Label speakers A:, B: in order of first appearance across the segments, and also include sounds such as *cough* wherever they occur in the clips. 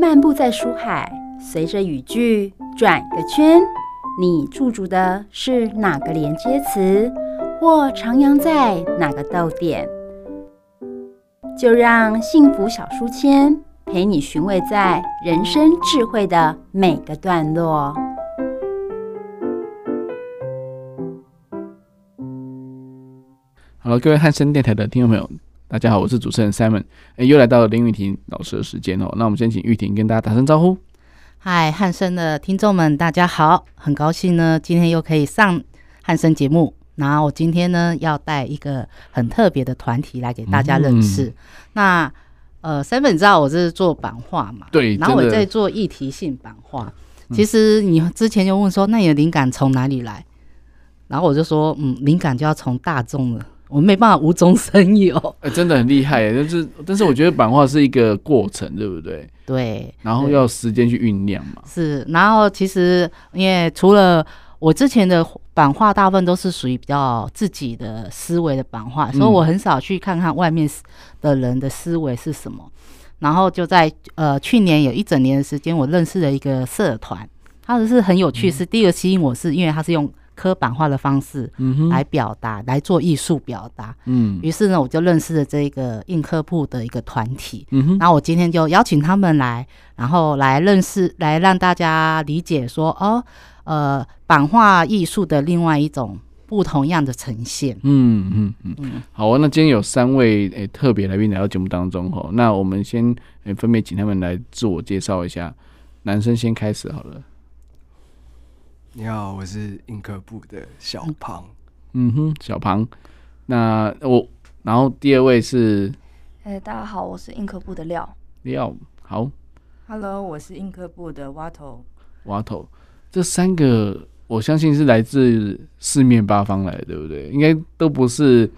A: 漫步在书海，随着语句转个圈，你驻足的是哪个连接词，或徜徉在哪个逗点？就让幸福小书签陪你寻味在人生智慧的每个段落。
B: 好了，各位汉声电台的听众朋友，大家好，我是主持人 Simon。哎，又来到了林玉婷老师的时间哦。那我们先请玉婷跟大家打声招呼。
C: 嗨，汉森的听众们，大家好，很高兴呢，今天又可以上汉森节目。然后我今天呢，要带一个很特别的团体来给大家认识。嗯、那呃，Simon 知道我这是做版画嘛？
B: 对。
C: 然后我在做议题性版画。其实你之前就问说，那你的灵感从哪里来？然后我就说，嗯，灵感就要从大众了。我没办法无中生有，*laughs*
B: 哎、欸，真的很厉害，但是，但是我觉得版画是一个过程，对不对？
C: 对，
B: 然后要时间去酝酿嘛。
C: 是，然后其实因为除了我之前的版画，大部分都是属于比较自己的思维的版画，所以我很少去看看外面的人的思维是什么。然后就在呃去年有一整年的时间，我认识了一个社团，它是很有趣，是第一个吸引我是因为他是用。刻版画的方式来表达，嗯、来做艺术表达。嗯，于是呢，我就认识了这个印刻部的一个团体。嗯哼，然后我今天就邀请他们来，然后来认识，来让大家理解说，哦，呃，版画艺术的另外一种不同样的呈现。
B: 嗯嗯嗯嗯。好啊，那今天有三位诶、欸、特别来宾来到节目当中哈，那我们先、欸、分别请他们来自我介绍一下。男生先开始好了。
D: 你好，我是印刻部的小庞。
B: 嗯哼，小庞。那我，然后第二位是，
E: 哎、欸，大家好，我是印刻部的廖。
B: 廖，好。
F: Hello，我是印刻部的蛙头。
B: 蛙头，这三个我相信是来自四面八方来的，对不对？应该都不是，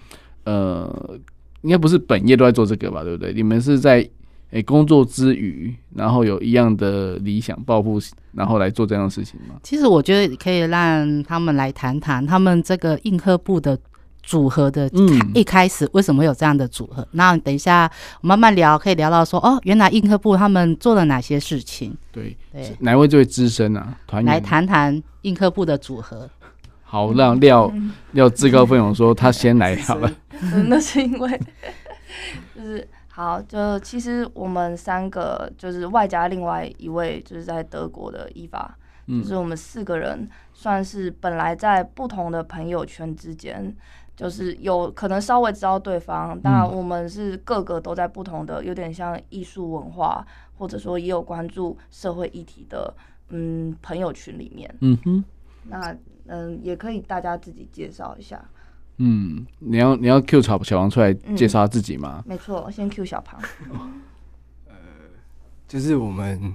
B: 呃，应该不是本业都在做这个吧，对不对？你们是在。诶、欸，工作之余，然后有一样的理想抱负，然后来做这样的事情吗？
C: 其实我觉得可以让他们来谈谈他们这个印刻部的组合的，一开始为什么有这样的组合？那、嗯、等一下我慢慢聊，可以聊到说哦，原来印刻部他们做了哪些事情？
B: 对对，哪位最资深啊？团员来
C: 谈谈印刻部的组合。
B: 好，让廖廖自告奋勇说他先来好了。*laughs*
E: 那是因为 *laughs* 就是。好，就其实我们三个就是外加另外一位就是在德国的伊娃，嗯，就是我们四个人算是本来在不同的朋友圈之间，就是有可能稍微知道对方，但我们是各个都在不同的，有点像艺术文化，或者说也有关注社会议题的，嗯，朋友群里面，嗯哼，那嗯也可以大家自己介绍一下。
B: 嗯，你要你要 Q 小小王出来介绍他自己吗？
E: 嗯、没错，先 Q 小庞。
D: 呃，就是我们应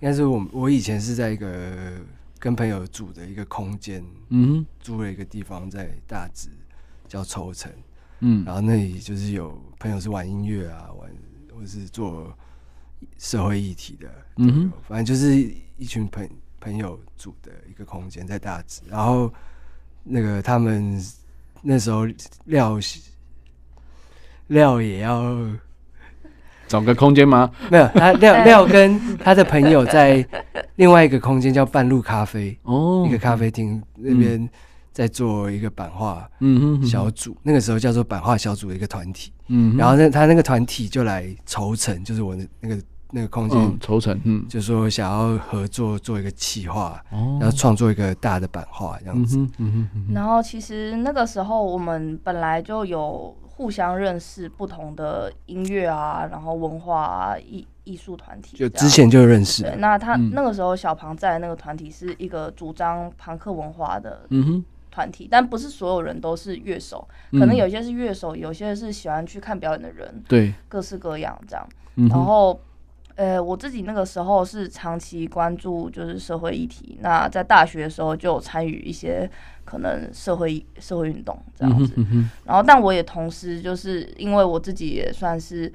D: 该是我我以前是在一个跟朋友住的一个空间，嗯，租了一个地方在大直叫抽成，嗯，然后那里就是有朋友是玩音乐啊，玩或是做社会议题的，嗯，反正就是一群朋朋友组的一个空间在大直，然后那个他们。那时候廖廖也要
B: 找个空间吗？
D: 没有，他廖廖 *laughs* 跟他的朋友在另外一个空间叫半路咖啡哦，一个咖啡厅那边在做一个版画嗯小组，那个时候叫做版画小组的一个团体嗯，然后那他那个团体就来筹成，就是我的那个。那个空间
B: 筹成，嗯，
D: 就是说想要合作做一个企划，然后创作一个大的版画这样子。嗯
E: 嗯。然后其实那个时候我们本来就有互相认识不同的音乐啊，然后文化啊，艺艺术团体，
D: 就之前就认识。
E: 对，那他那个时候小庞在那个团体是一个主张庞克文化的嗯团体，但不是所有人都是乐手，可能有些是乐手，有些是喜欢去看表演的人，对，各式各样这样，然后。呃，我自己那个时候是长期关注就是社会议题，那在大学的时候就有参与一些可能社会社会运动这样子，嗯嗯、然后但我也同时就是因为我自己也算是，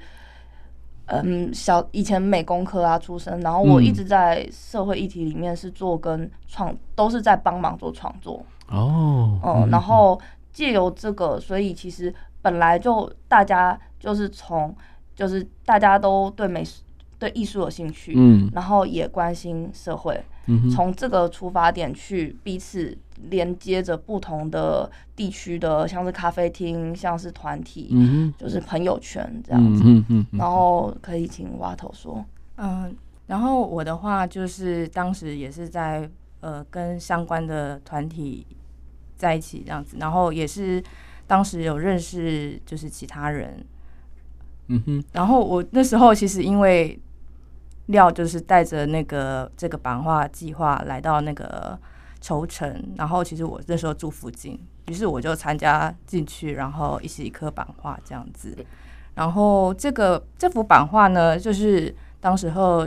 E: 嗯，小以前美工科啊出身，然后我一直在社会议题里面是做跟创，都是在帮忙做创作哦，嗯，嗯然后借由这个，所以其实本来就大家就是从就是大家都对美术。对艺术有兴趣，嗯，然后也关心社会，嗯，从这个出发点去彼此连接着不同的地区的，像是咖啡厅，像是团体，嗯，就是朋友圈这样子，嗯嗯，然后可以请蛙头说，
F: 嗯，然后我的话就是当时也是在呃跟相关的团体在一起这样子，然后也是当时有认识就是其他人，嗯哼，然后我那时候其实因为。廖就是带着那个这个版画计划来到那个头城，然后其实我那时候住附近，于是我就参加进去，然后一起一颗版画这样子。然后这个这幅版画呢，就是当时候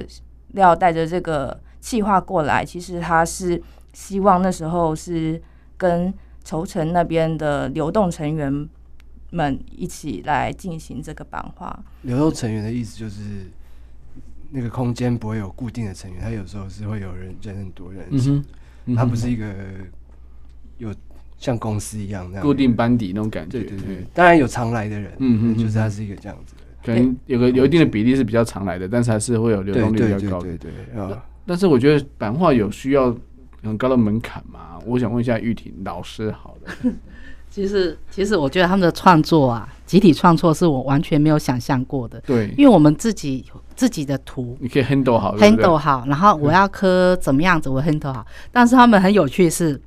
F: 廖带着这个计划过来，其实他是希望那时候是跟头城那边的流动成员们一起来进行这个版画。
D: 流动成员的意思就是。那个空间不会有固定的成员，他有时候是会有人人很多人，嗯嗯、他不是一个有像公司一样那样
B: 固定班底那种感觉。
D: 对对对，当然有常来的人，嗯哼，就是他是一个这样子的，
B: 可能有个有一定的比例是比较常来的，但是还是会有流动率比较高的。对对对，啊，但是我觉得版画有需要很高的门槛嘛？我想问一下玉婷老师，好的。
C: 其实，其实我觉得他们的创作啊，集体创作是我完全没有想象过的。
B: 对，
C: 因为我们自己自己的图，
B: 你可以 handle 好
C: ，handle 好，然后我要刻怎么样子，我 handle 好。但是他们很有趣，是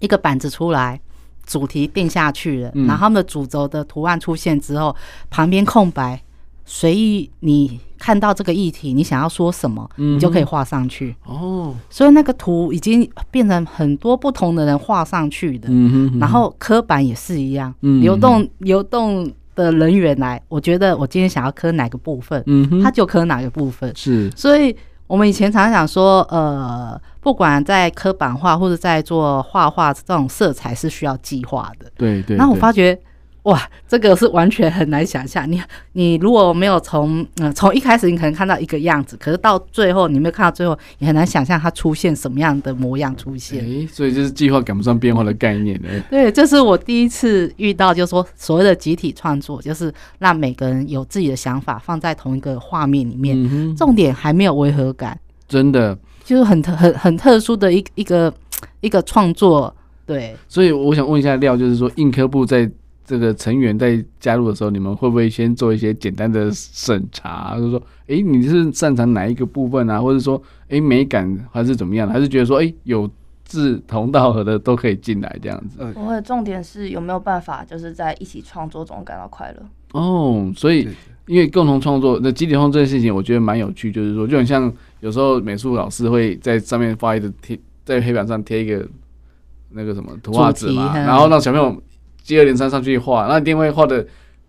C: 一个板子出来，主题定下去了，然后他们的主轴的图案出现之后，旁边空白。随意你看到这个议题，你想要说什么，你就可以画上去。哦，所以那个图已经变成很多不同的人画上去的。然后刻板也是一样，流动流动的人员来，我觉得我今天想要刻哪个部分，他就刻哪个部分。
B: 是，
C: 所以我们以前常常说，呃，不管在刻板画或者在做画画这种色彩是需要计划的。
B: 对对。
C: 然后我发觉。哇，这个是完全很难想象。你你如果没有从嗯从一开始，你可能看到一个样子，可是到最后你没有看到最后，你很难想象它出现什么样的模样出现。
B: 哎，所以就是计划赶不上变化的概念呢。
C: 对，这是我第一次遇到，就是说所谓的集体创作，就是让每个人有自己的想法放在同一个画面里面，嗯、重点还没有违和感，
B: 真的
C: 就是很特很很特殊的一一个一个创作。对，
B: 所以我想问一下廖，就是说硬科部在。这个成员在加入的时候，你们会不会先做一些简单的审查？就是说，哎，你是擅长哪一个部分啊？或者说，哎，美感还是怎么样？还是觉得说，哎，有志同道合的都可以进来这样子？
E: 我的重点是有没有办法，就是在一起创作中感到快乐。
B: 哦，所以因为共同创作，那集体创作这件事情，我觉得蛮有趣。就是说，就很像有时候美术老师会在上面发一个贴，在黑板上贴一个那个什么图画纸嘛，然后让小朋友。接二连三上去画，那一定会画的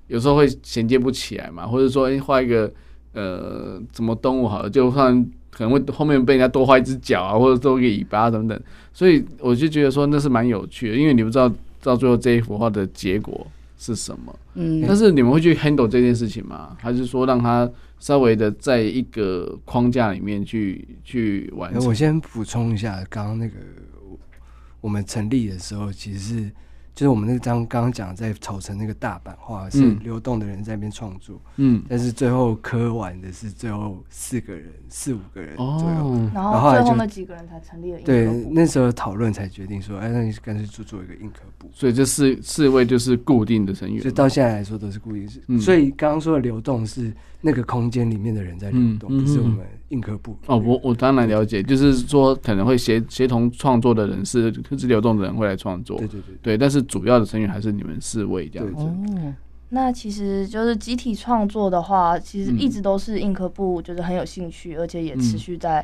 B: 有时候会衔接不起来嘛，或者说哎画一个呃什么动物好了，就算可能会后面被人家多画一只脚啊，或者多一个尾巴等等，所以我就觉得说那是蛮有趣的，因为你不知道到最后这一幅画的结果是什么。嗯，但是你们会去 handle 这件事情吗？还是说让它稍微的在一个框架里面去去完成？
D: 我先补充一下，刚刚那个我们成立的时候其实是。就是我们那张刚刚讲在草城那个大版画是流动的人在那边创作，嗯，但是最后刻完的是最后四个人四五个人左右，
E: 哦、然后最后那几个人才成立了印刻部。
D: 对，那时候讨论才决定说，哎，那你干脆就做一个硬壳部。
B: 所以这四四位就是固定的成员，
D: 所以到现在来说都是固定。嗯、所以刚刚说的流动是那个空间里面的人在流动，不、嗯、是我们。印刻部
B: 哦，我我当然了解，就是说可能会协协同创作的人是是流动的人会来创作，
D: 对对对，
B: 对，但是主要的成员还是你们四位这样子。
E: 哦，那其实就是集体创作的话，其实一直都是印刻部就是很有兴趣，嗯、而且也持续在、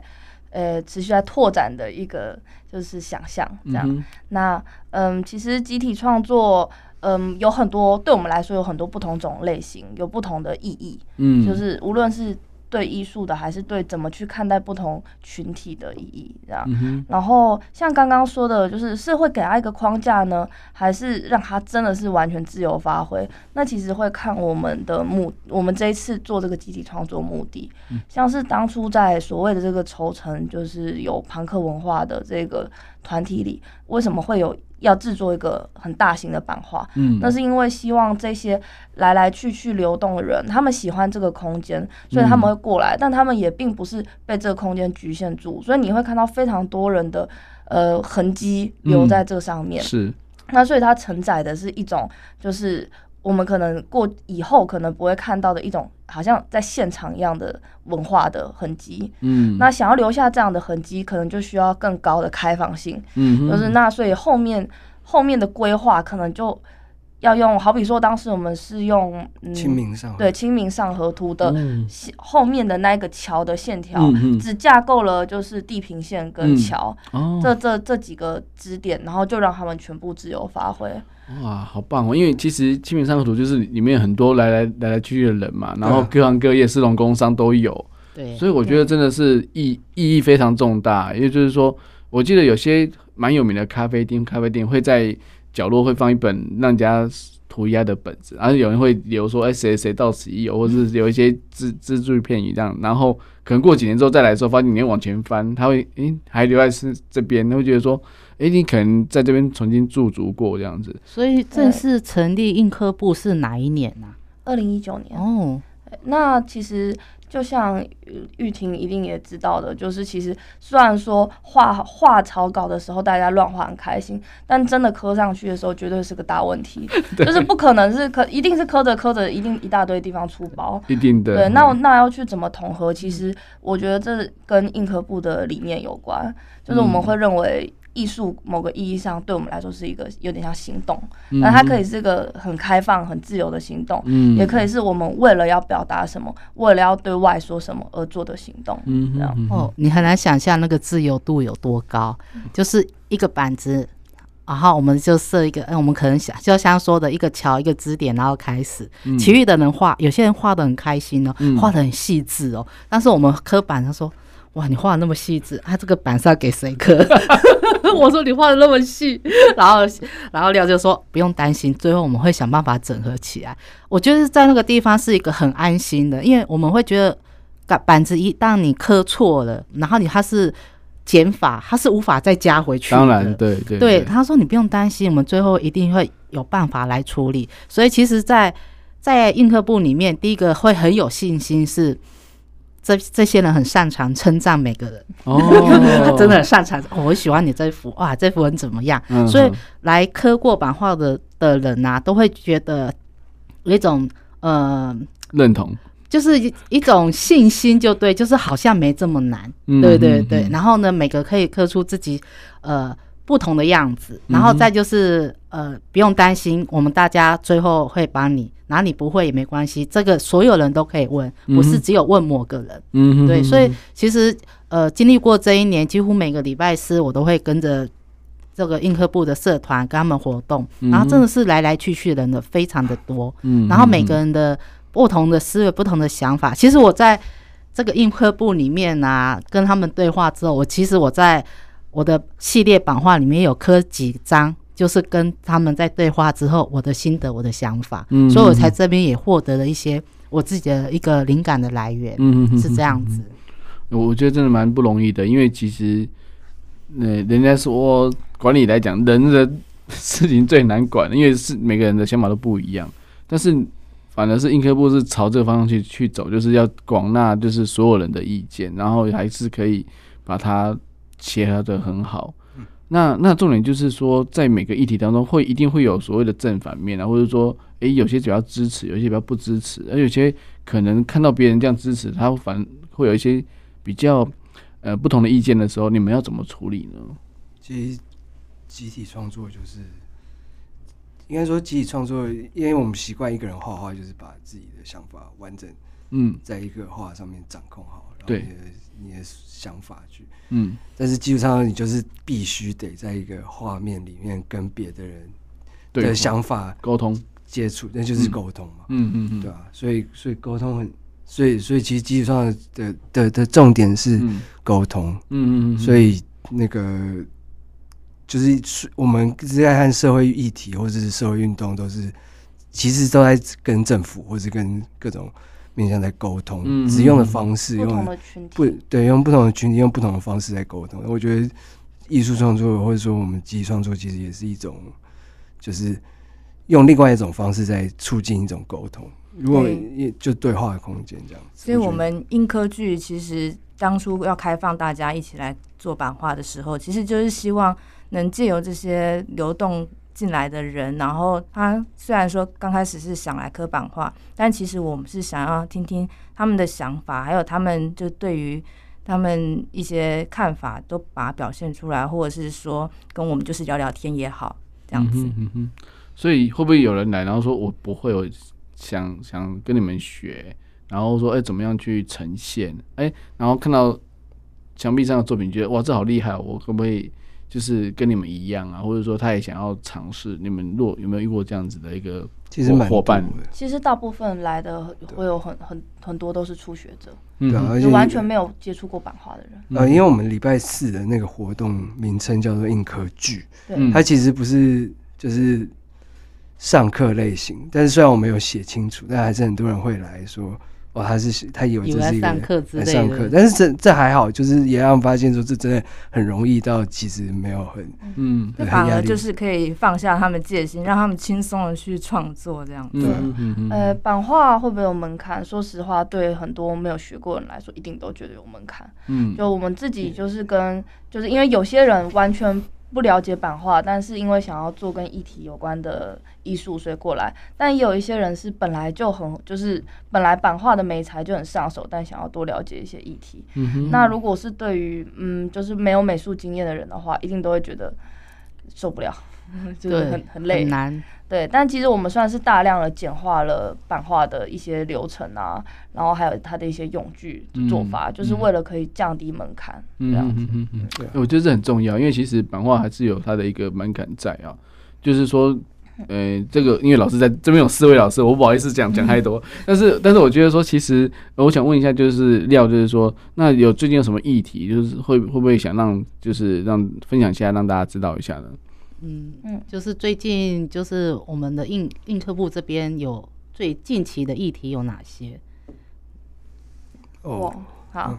E: 嗯、呃持续在拓展的一个就是想象这样。嗯、那嗯，其实集体创作嗯有很多对我们来说有很多不同种类型，有不同的意义。嗯，就是无论是。对艺术的，还是对怎么去看待不同群体的意义，这样。嗯、然后像刚刚说的，就是是会给他一个框架呢，还是让他真的是完全自由发挥？那其实会看我们的目，我们这一次做这个集体创作目的，嗯、像是当初在所谓的这个筹城，就是有朋克文化的这个团体里，为什么会有要制作一个很大型的版画，嗯，那是因为希望这些来来去去流动的人，他们喜欢这个空间，所以他们会过来，嗯、但他们也并不是被这个空间局限住，所以你会看到非常多人的呃痕迹留在这上面，
B: 嗯、是，
E: 那所以它承载的是一种就是。我们可能过以后可能不会看到的一种，好像在现场一样的文化的痕迹。嗯，那想要留下这样的痕迹，可能就需要更高的开放性。嗯，就是那所以后面后面的规划可能就。要用，好比说，当时我们是用
D: 嗯，清明上
E: 对清明上河图的后面的那个桥的线条，嗯、只架构了就是地平线跟桥、这这这几个支点，然后就让他们全部自由发挥。
B: 哇，好棒哦！因为其实清明上河图就是里面很多来来来来去去的人嘛，然后各行各业、市农工商都有。对，所以我觉得真的是意意义非常重大。因为就是说，我记得有些蛮有名的咖啡店，咖啡店会在。角落会放一本让人家涂鸦的本子，然后有人会留说：“哎，谁谁到此一游，或者是有一些只字句片语这样。”然后可能过几年之后再来的时候，发现你往前翻，他会诶还留在是这边，他会觉得说：“哎，你可能在这边曾经驻足过这样子。”
C: 所以正式成立印科部是哪一年呢？
E: 二零一九年哦。那其实。就像玉婷一定也知道的，就是其实虽然说画画草稿的时候大家乱画很开心，但真的刻上去的时候绝对是个大问题，*laughs* 就是不可能是刻，一定是刻着刻着一定一大堆地方出包，
B: 一定的。
E: 对，那那要去怎么统合？其实我觉得这跟印刻部的理念有关，就是我们会认为。艺术某个意义上对我们来说是一个有点像行动，那、嗯、它可以是一个很开放、很自由的行动，嗯、也可以是我们为了要表达什么，为了要对外说什么而做的行动。嗯，这样。
C: 哦，你很难想象那个自由度有多高，就是一个板子，然后我们就设一个，嗯，我们可能想就像说的一个桥、一个支点，然后开始，其余的人画，有些人画的很开心哦，画的很细致哦，但是我们刻板他说。哇，你画的那么细致，他、啊、这个板是要给谁刻？*laughs* 我说你画的那么细，然后然后廖就说不用担心，最后我们会想办法整合起来。我觉得在那个地方是一个很安心的，因为我们会觉得板板子一旦你刻错了，然后你它是减法，它是无法再加回去的。
B: 当然，对对对，
C: 对，他说你不用担心，我们最后一定会有办法来处理。所以其实在，在在印刻部里面，第一个会很有信心是。这这些人很擅长称赞每个人哦，*laughs* 真的很擅长。我喜欢你这幅哇，这幅很怎么样？嗯、所以来刻过版画的的人呐、啊，都会觉得有一种呃
B: 认同，
C: 就是一一种信心，就对，就是好像没这么难。对对对。然后呢，每个可以刻出自己呃不同的样子，然后再就是呃不用担心，我们大家最后会帮你。哪里不会也没关系，这个所有人都可以问，不是只有问某个人。嗯哼，对，所以其实呃，经历过这一年，几乎每个礼拜四我都会跟着这个印刻部的社团跟他们活动，然后真的是来来去去的人的非常的多。嗯，然后每个人的不同的思维、不同的想法，其实我在这个印刻部里面啊，跟他们对话之后，我其实我在我的系列版画里面有刻几张。就是跟他们在对话之后，我的心得、我的想法，嗯，所以我才这边也获得了一些我自己的一个灵感的来源，嗯，是这样子。
B: 我觉得真的蛮不容易的，因为其实，呃，人家说管理来讲，人的事情最难管，因为是每个人的想法都不一样。但是，反而是硬科部是朝这个方向去去走，就是要广纳就是所有人的意见，然后还是可以把它切合得很好。那那重点就是说，在每个议题当中，会一定会有所谓的正反面啊，或者说，诶、欸，有些比较支持，有些比较不支持，而有些可能看到别人这样支持，他反会有一些比较呃不同的意见的时候，你们要怎么处理呢？
D: 其实集体创作就是应该说集体创作，因为我们习惯一个人画画，就是把自己的想法完整嗯，在一个画上面掌控好，嗯、然后对。你的想法去，嗯，但是基本上你就是必须得在一个画面里面跟别的人的想法沟通。接触，那就是沟通嘛，嗯嗯嗯，对吧？所以所以沟通很，所以所以其实基础上的的的，的重点是沟通，嗯嗯嗯，所以那个就是我们是在看社会议题或者是社会运动，都是其实都在跟政府或者跟各种。面向在沟通，只、嗯、用的方式，用不同的群体，对，用不同的群体，用不同的方式在沟通。我觉得艺术创作或者说我们记忆创作，其实也是一种，就是用另外一种方式在促进一种沟通。如果也就对话的空间这样子。
F: 所以我们硬科剧其实当初要开放大家一起来做版画的时候，其实就是希望能借由这些流动进来的人，然后他虽然说刚开始是想来刻版画，但其实我们是想要听听他们的想法，还有他们就对于。他们一些看法都把它表现出来，或者是说跟我们就是聊聊天也好，这样子。嗯
B: 哼。所以会不会有人来，然后说我不会，我想想跟你们学，然后说哎、怎么样去呈现？哎、然后看到墙壁上的作品，觉得哇这好厉害，我可不可以就是跟你们一样啊？或者说他也想要尝试？你们若有没有遇过这样子的一个？
D: 其实蛮伙伴的。
E: 其实大部分来的会有很很很多都是初学者，
D: 对，而
E: 且完全没有接触过版画的人。
D: 呃，因为我们礼拜四的那个活动名称叫做印刻剧，对它其实不是就是上课类型，但是虽然我没有写清楚，但还是很多人会来说。哦，他是他以为这是一个
C: 上课之类的，
D: 上课，但是这这还好，就是也让发现说这真的很容易到，其实没有很嗯，
F: 反而就是可以放下他们戒心，让他们轻松的去创作这样子。
E: 对，呃，版画会不会有门槛？说实话，对很多没有学过的人来说，一定都觉得有门槛。嗯，就我们自己就是跟，就是因为有些人完全。不了解版画，但是因为想要做跟议题有关的艺术，所以过来。但也有一些人是本来就很，就是本来版画的美材就很上手，但想要多了解一些议题。嗯哼。那如果是对于嗯，就是没有美术经验的人的话，一定都会觉得受不了，*laughs* 就是很很累，很难。对，但其实我们算是大量的简化了版画的一些流程啊，然后还有它的一些用具做法，嗯、就是为了可以降低门槛。嗯这样子。嗯嗯嗯
B: 对，我觉得这很重要，因为其实版画还是有它的一个门槛在啊。就是说，呃，这个因为老师在这边有四位老师，我不好意思讲讲太多。但是，但是我觉得说，其实我想问一下，就是廖，就是说，那有最近有什么议题，就是会会不会想让，就是让分享一下，让大家知道一下呢？
C: 嗯嗯，就是最近就是我们的印印刻部这边有最近期的议题有哪些？
E: 哦，好，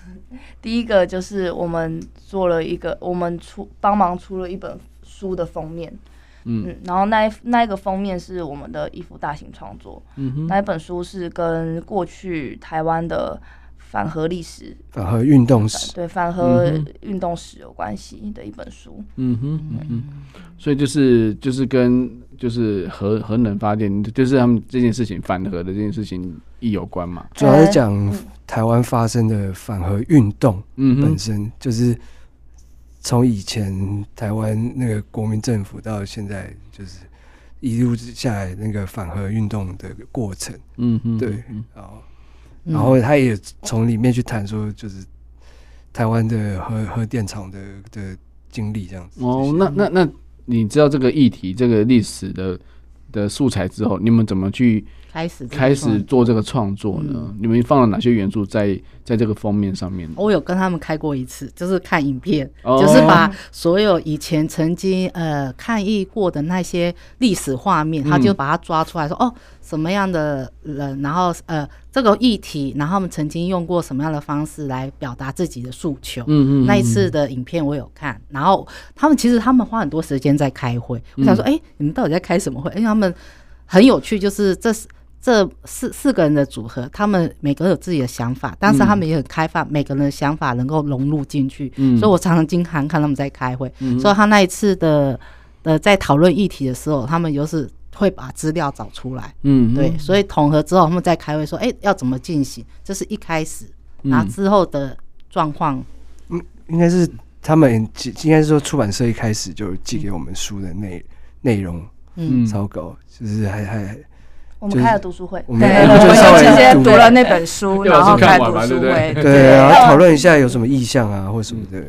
E: *laughs* 第一个就是我们做了一个，我们出帮忙出了一本书的封面，嗯，嗯，然后那一那一个封面是我们的一幅大型创作，嗯哼，那一本书是跟过去台湾的。反核历史，
D: 反核运动史，
E: 对反核运动史有关系的一本书。
B: 嗯哼，嗯哼，所以就是就是跟就是核核能发电，就是他们这件事情反核的这件事情亦有关嘛。
D: 主要是讲台湾发生的反核运动，嗯，本身就是从以前台湾那个国民政府到现在，就是一路下来那个反核运动的过程。嗯哼，对，然后。然后他也从里面去谈说，就是台湾的核核电厂的的经历这样子。
B: 哦，那那那你知道这个议题、这个历史的的素材之后，你们怎么去？开始开始做这个创作呢？嗯、你们放了哪些元素在在这个封面上面？
C: 我有跟他们开过一次，就是看影片，哦、就是把所有以前曾经呃抗议过的那些历史画面，他就把它抓出来说，嗯、哦什么样的人，然后呃这个议题，然后他们曾经用过什么样的方式来表达自己的诉求。嗯嗯。那一次的影片我有看，然后他们其实他们花很多时间在开会。我想说，哎、你们到底在开什么会？因为他们很有趣，就是这是。这四四个人的组合，他们每个人有自己的想法，但是他们也很开放，嗯、每个人的想法能够融入进去。嗯、所以我常常经常看他们在开会。嗯、所以他那一次的呃，在讨论议题的时候，他们就是会把资料找出来。嗯，对，所以统合之后，他们再开会说，哎，要怎么进行？这是一开始，然后之后的状况。
D: 嗯，应该是他们应该是说出版社一开始就寄给我们书的内内容，嗯，草稿就是还还。
E: 我们开了读书会，
F: 对，我们就直接读了那本书，然后开读书会，
D: 对，然后讨论一下有什么意向啊，或什么的，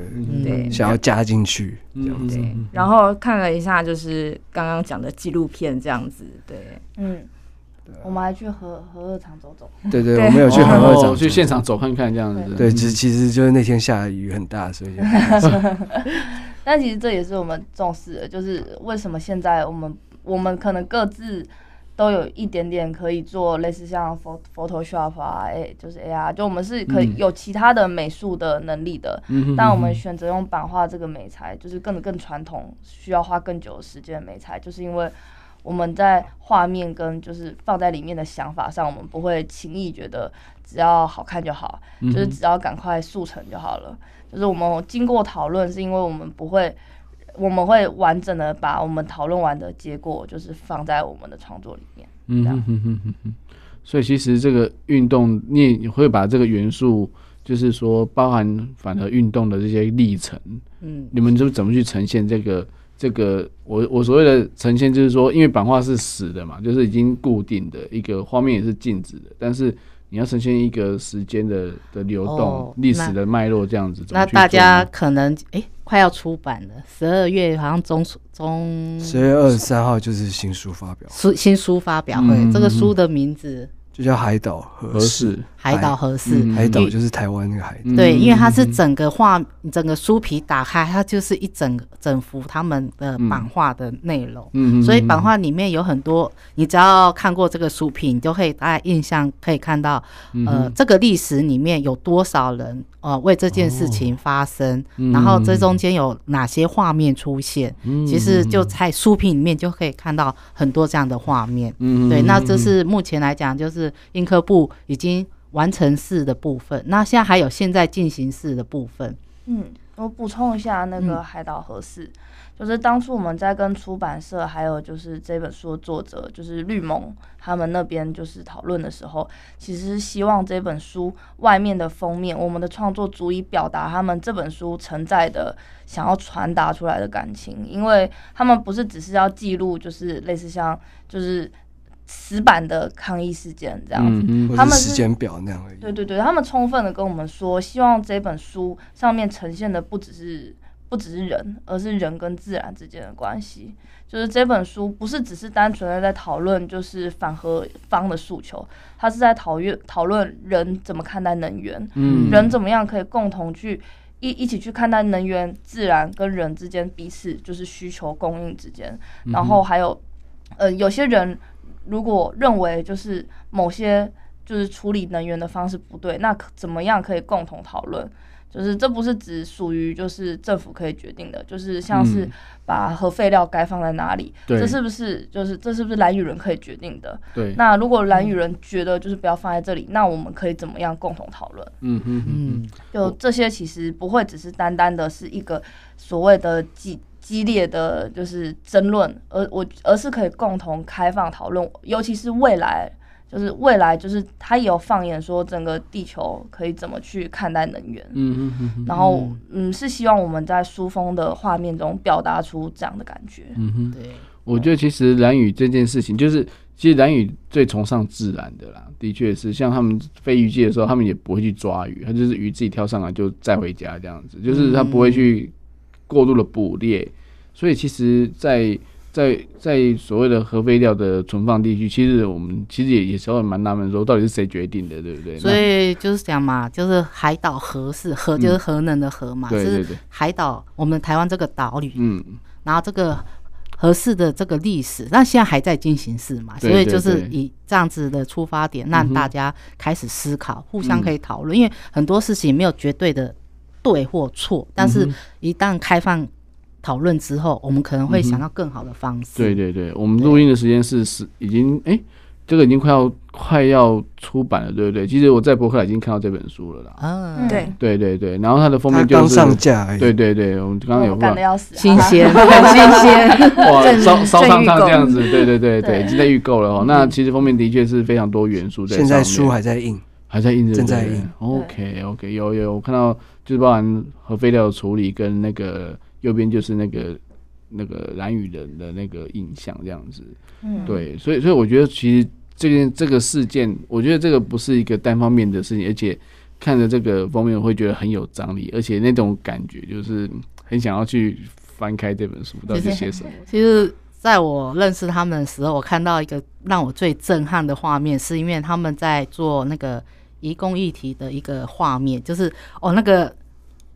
D: 对，想要加进去这样子。
F: 然后看了一下，就是刚刚讲的纪录片这样子，对，
E: 嗯，我们还去和和二厂走走，
D: 对对，我们有去核二厂
B: 去现场走看看这样子，
D: 对，其实其实就是那天下雨很大，所以，*laughs*
E: 但其实这也是我们重视的，就是为什么现在我们我们可能各自。都有一点点可以做类似像 Photoshop 啊，哎，就是 AR，就我们是可以有其他的美术的能力的。嗯，但我们选择用版画这个美材，就是更更传统，需要花更久的时间的美材，就是因为我们在画面跟就是放在里面的想法上，我们不会轻易觉得只要好看就好，就是只要赶快速成就好了。就是我们经过讨论，是因为我们不会。我们会完整的把我们讨论完的结果，就是放在我们的创作里面。嗯哼哼
B: 哼哼。所以其实这个运动，你也会把这个元素，就是说包含反核运动的这些历程。嗯。你们就怎么去呈现这个？这个我我所谓的呈现，就是说，因为版画是死的嘛，就是已经固定的一个画面也是静止的，但是你要呈现一个时间的的流动、历、哦、史的脉络这样子。
C: 那大家可能哎。欸快要出版了，十二月好像中中。
D: 十月二十三号就是新书发表。
C: 书新书发表会，嗯、这个书的名字。
D: 就叫海岛合适，
C: 海岛合适，
D: 海岛就是台湾那个海。
C: 对，因为它是整个画，整个书皮打开，它就是一整整幅他们的版画的内容。嗯，所以版画里面有很多，你只要看过这个书皮，你就可以大概印象可以看到，呃，这个历史里面有多少人呃为这件事情发生，然后这中间有哪些画面出现。其实就在书皮里面就可以看到很多这样的画面。嗯，对，那这是目前来讲就是。印刻部已经完成式的部分，那现在还有现在进行式的部分。
E: 嗯，我补充一下，那个海岛核四，嗯、就是当初我们在跟出版社，还有就是这本书的作者，就是绿盟他们那边就是讨论的时候，其实希望这本书外面的封面，我们的创作足以表达他们这本书承载的想要传达出来的感情，因为他们不是只是要记录，就是类似像就是。死板的抗议事件这样子，嗯嗯、他们
D: 时间表那样而已。
E: 对对对，他们充分的跟我们说，希望这本书上面呈现的不只是不只是人，而是人跟自然之间的关系。就是这本书不是只是单纯的在讨论就是反核方的诉求，它是在讨论讨论人怎么看待能源，嗯，人怎么样可以共同去一一起去看待能源、自然跟人之间彼此就是需求供应之间，然后还有呃有些人。如果认为就是某些就是处理能源的方式不对，那可怎么样可以共同讨论？就是这不是只属于就是政府可以决定的，就是像是把核废料该放在哪里，嗯、这是不是就是这是不是蓝雨人可以决定的？对。那如果蓝雨人觉得就是不要放在这里，那我们可以怎么样共同讨论？嗯嗯嗯。就这些其实不会只是单单的是一个所谓的几。激烈的就是争论，而我而是可以共同开放讨论，尤其是未来，就是未来就是他也有放眼说整个地球可以怎么去看待能源，嗯嗯嗯然后嗯是希望我们在书封的画面中表达出这样的感觉，嗯哼，对，
B: 我觉得其实蓝宇这件事情，就是其实蓝屿最崇尚自然的啦，的确是像他们飞鱼季的时候，他们也不会去抓鱼，他就是鱼自己跳上来就再回家这样子，就是他不会去。过度的捕猎，所以其实在，在在在所谓的核废料的存放地区，其实我们其实也也稍微蛮纳闷，说到底是谁决定的，对不对？
C: 所以就是讲嘛，就是海岛核是，核就是核能的核嘛，嗯、就是海岛，我们台湾这个岛屿，嗯，然后这个合适的这个历史，那现在还在进行式嘛，所以就是以这样子的出发点，让大家开始思考，嗯、互相可以讨论，因为很多事情没有绝对的。对或错，但是一旦开放讨论之后，我们可能会想到更好的方式。
B: 对对对，我们录音的时间是是已经哎、欸，这个已经快要快要出版了，对不对？其实我在博客来已经看到这本书了啦。
C: 嗯，对。
B: 对对对，然后它的封面就是
D: 刚上架，
B: 对对对，我们刚刚有
E: 赶的要死，
C: 新鲜很 *laughs* 新鲜，
B: 哇，烧烧烫烫这样子，对对对对，已经在预购了哦。那其实封面的确是非常多元素在，
D: 现在书还在印。
B: 还在印着，
D: 正在印。
B: OK OK，有有，我看到就是包含核废料的处理跟那个右边就是那个那个蓝雨人的那个印象这样子。嗯，对，所以所以我觉得其实这件这个事件，我觉得这个不是一个单方面的事情，而且看着这个封面会觉得很有张力，而且那种感觉就是很想要去翻开这本书到底写什么。
C: 其实，在我认识他们的时候，我看到一个让我最震撼的画面，是因为他们在做那个。移工议题的一个画面，就是哦，那个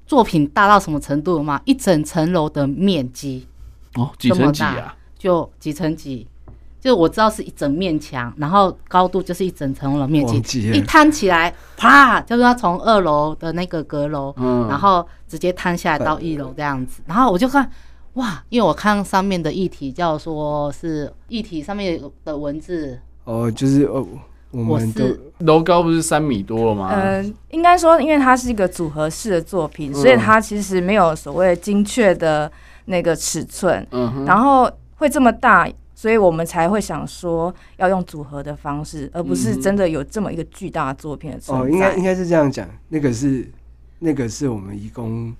C: 作品大到什么程度了吗？一整层楼的面积
B: 哦，几层几啊？
C: 就几层几，就我知道是一整面墙，然后高度就是一整层楼面积，一摊起来，啪，就是他从二楼的那个阁楼，嗯，然后直接摊下来到一楼这样子，然后我就看，哇，因为我看上面的议题叫说是议题上面的文字，
D: 哦，就是哦。我们的
B: 楼高不是三米多了吗？
F: 嗯，应该说，因为它是一个组合式的作品，所以它其实没有所谓精确的那个尺寸。嗯，然后会这么大，所以我们才会想说要用组合的方式，而不是真的有这么一个巨大的作品的存在。
D: 哦，应该应该是这样讲，那个是那个是我们移工。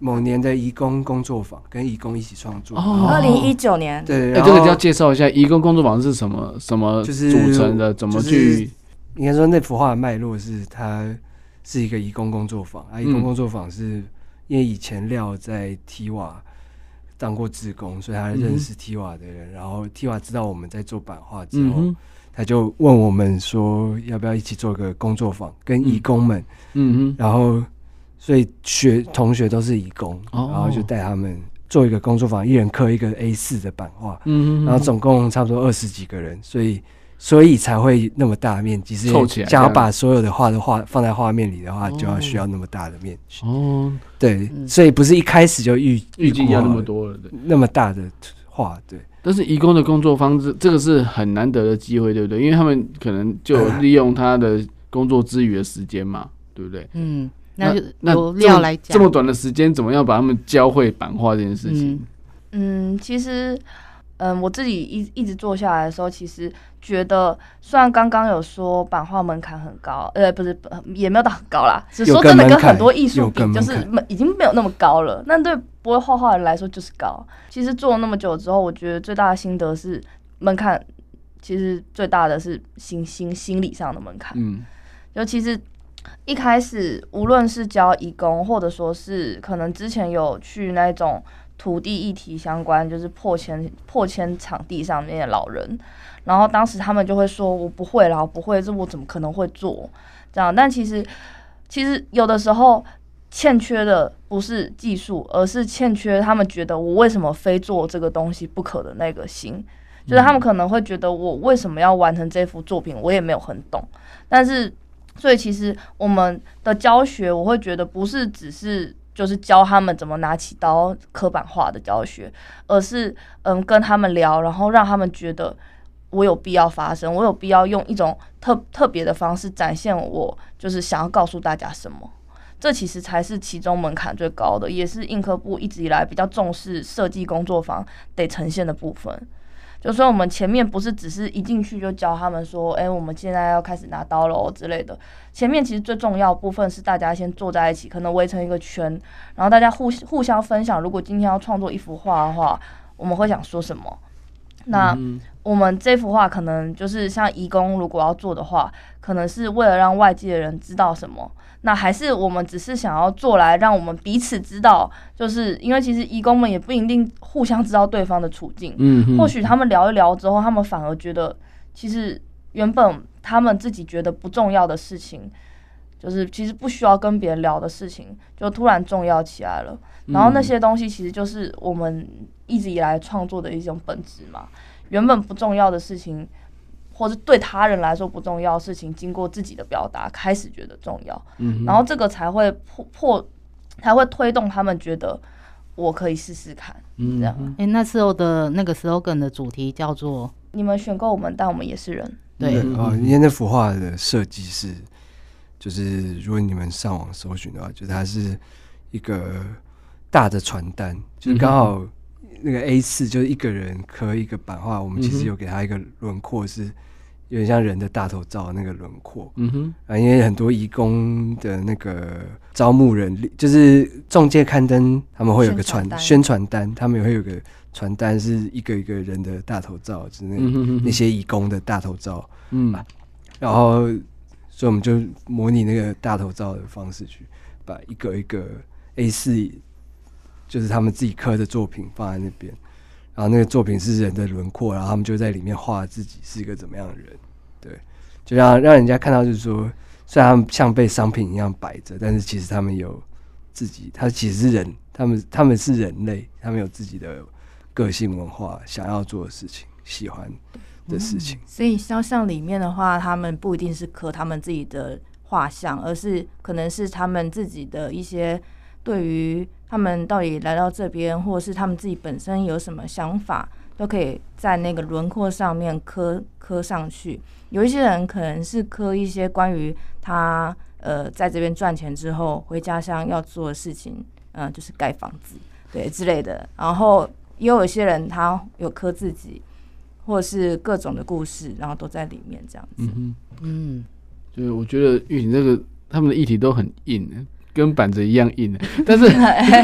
D: 某年的移工工作坊，跟移工一起创作。
F: 哦，二零一九年。
D: 对，
B: 这个就要介绍一下移工工作坊是什么？什么就是组成的？怎么去？
D: 应该说那幅画的脉络是，它是一个移工工作坊。啊，移工工作坊是因为以前廖在 TIWA 当过志工，所以他认识 TIWA 的人。然后 TIWA 知道我们在做版画之后，他就问我们说，要不要一起做个工作坊，跟移工们。嗯嗯，然后。所以学同学都是义工，然后就带他们做一个工作坊，一人刻一个 A 四的版画，嗯，然后总共差不多二十几个人，所以所以才会那么大面积，凑起来，想要把所有的画都画放在画面里的话，就要需要那么大的面积。哦，对，所以不是一开始就预
B: 预计要那么多了，对，
D: 那么大的画，对。
B: 但是义工的工作方式，这个是很难得的机会，对不对？因为他们可能就利用他的工作之余的时间嘛，对不对？
C: 嗯。那就那料来讲，
B: 这么短的时间，怎么样把他们教会版画这件事情？
E: 嗯，其实，嗯，我自己一一直做下来的时候，其实觉得，虽然刚刚有说版画门槛很高，呃，不是，也没有到很高啦，只是说真的跟很多艺术比，就是已经没有那么高了。那对不会画画的人来说就是高。其实做了那么久之后，我觉得最大的心得是门槛，其实最大的是心心心理上的门槛。嗯，尤其实。一开始，无论是教义工，或者说是可能之前有去那种土地议题相关，就是破迁破迁场地上面的老人，然后当时他们就会说：“我不会啦，我不会，这我怎么可能会做？”这样，但其实其实有的时候欠缺的不是技术，而是欠缺他们觉得我为什么非做这个东西不可的那个心，就是他们可能会觉得我为什么要完成这幅作品，我也没有很懂，但是。所以其实我们的教学，我会觉得不是只是就是教他们怎么拿起刀刻板画的教学，而是嗯跟他们聊，然后让他们觉得我有必要发声，我有必要用一种特特别的方式展现我就是想要告诉大家什么。这其实才是其中门槛最高的，也是印刻部一直以来比较重视设计工作坊得呈现的部分。就说我们前面不是只是一进去就教他们说，哎，我们现在要开始拿刀喽之类的。前面其实最重要部分是大家先坐在一起，可能围成一个圈，然后大家互互相分享。如果今天要创作一幅画的话，我们会想说什么？那我们这幅画可能就是像义工如果要做的话，可能是为了让外界的人知道什么。那还是我们只是想要做来让我们彼此知道，就是因为其实义工们也不一定互相知道对方的处境，嗯，或许他们聊一聊之后，他们反而觉得其实原本他们自己觉得不重要的事情，就是其实不需要跟别人聊的事情，就突然重要起来了。然后那些东西其实就是我们一直以来创作的一种本质嘛，原本不重要的事情。或是对他人来说不重要的事情，经过自己的表达，开始觉得重要，嗯，然后这个才会破破，才会推动他们觉得我可以试试看，嗯，这样。
C: 哎，那时候的那个 slogan 的主题叫做“
E: 你们选购我们，但我们也是人”。
C: 对，
D: 啊、嗯哦，因为那幅画的设计是，就是如果你们上网搜寻的话，就是它是一个大的传单，就是刚好那个 A 四，就是一个人刻一个版画，我们其实有给他一个轮廓是。有点像人的大头照那个轮廓，嗯哼，啊，因为很多义工的那个招募人力，就是中介刊登，他们会有个传宣传单，他们也会有个传单，是一个一个人的大头照，就是那、嗯、哼哼。那些义工的大头照，嗯，然后所以我们就模拟那个大头照的方式去把一个一个 A 四，就是他们自己刻的作品放在那边。然后那个作品是人的轮廓，然后他们就在里面画自己是一个怎么样的人，对，就让让人家看到，就是说，虽然他们像被商品一样摆着，但是其实他们有自己，他其实是人，他们他们是人类，他们有自己的个性、文化，想要做的事情，喜欢的事情。
F: 所以肖像里面的话，他们不一定是刻他们自己的画像，而是可能是他们自己的一些对于他们到底来到这边，或者是他们自己本身有什么想法，都可以在那个轮廓上面刻刻上去。有一些人可能是刻一些关于他呃在这边赚钱之后回家乡要做的事情，嗯、呃，就是盖房子对之类的。然后也有一些人他有刻自己，或者是各种的故事，然后都在里面这样子。嗯
B: 嗯，就是我觉得玉婷这个他们的议题都很硬，跟板子一样硬。*laughs* 但是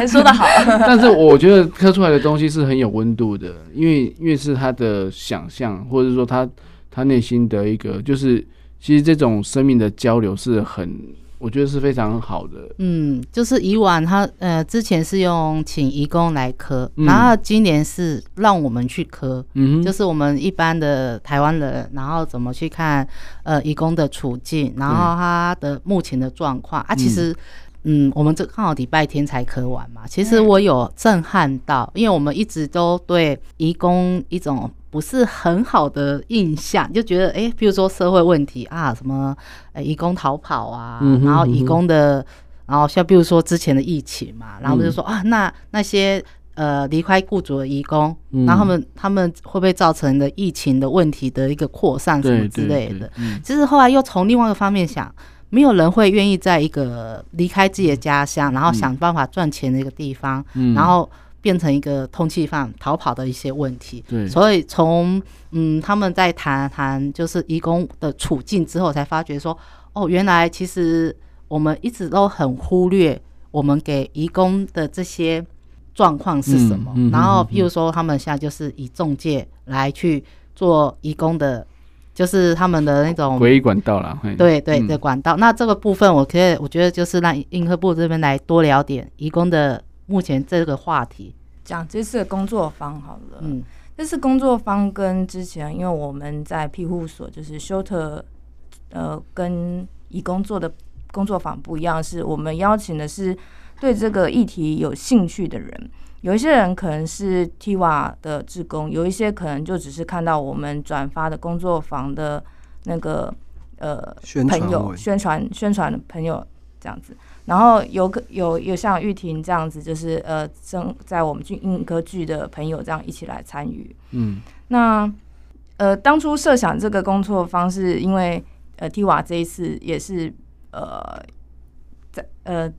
E: 说得好，*laughs*
B: 但是我觉得刻出来的东西是很有温度的，因为因为是他的想象，或者说他。他内心的一个，就是其实这种生命的交流是很，我觉得是非常好的。
C: 嗯，就是以往他呃之前是用请义工来磕，嗯、然后今年是让我们去磕，嗯，就是我们一般的台湾人，然后怎么去看呃义工的处境，然后他的目前的状况、嗯、啊，其实嗯，我们这刚好礼拜天才可完嘛，其实我有震撼到，因为我们一直都对移工一种。不是很好的印象，就觉得哎，比如说社会问题啊，什么呃，移工逃跑啊，嗯、哼然后移工的，然后像比如说之前的疫情嘛，然后就说、嗯、啊，那那些呃离开雇主的移工，嗯、然后他们他们会不会造成的疫情的问题的一个扩散什么之类的？嗯、其实后来又从另外一个方面想，没有人会愿意在一个离开自己的家乡，然后想办法赚钱的一个地方，嗯、然后。变成一个通缉犯逃跑的一些问题，对，所以从嗯他们在谈谈就是移工的处境之后，才发觉说，哦，原来其实我们一直都很忽略我们给移工的这些状况是什么。嗯嗯、然后，譬如说他们现在就是以中介来去做移工的，就是他们的那种
B: 归管道了。
C: 对对的管道。嗯、那这个部分，我可以我觉得就是让印刻部这边来多聊点移工的。目前这个话题
F: 讲这次的工作坊好了，嗯，这次工作坊跟之前，因为我们在庇护所就是 shelter，呃，跟移工做的工作坊不一样，是我们邀请的是对这个议题有兴趣的人，有一些人可能是 TIWA 的志工，有一些可能就只是看到我们转发的工作坊的那个呃朋友宣传宣传的朋友这样子。然后有个有有像玉婷这样子，就是呃正在我们剧英歌剧的朋友这样一起来参与。嗯，那呃当初设想这个工作方式，因为呃 TIWA 这一次也是呃在呃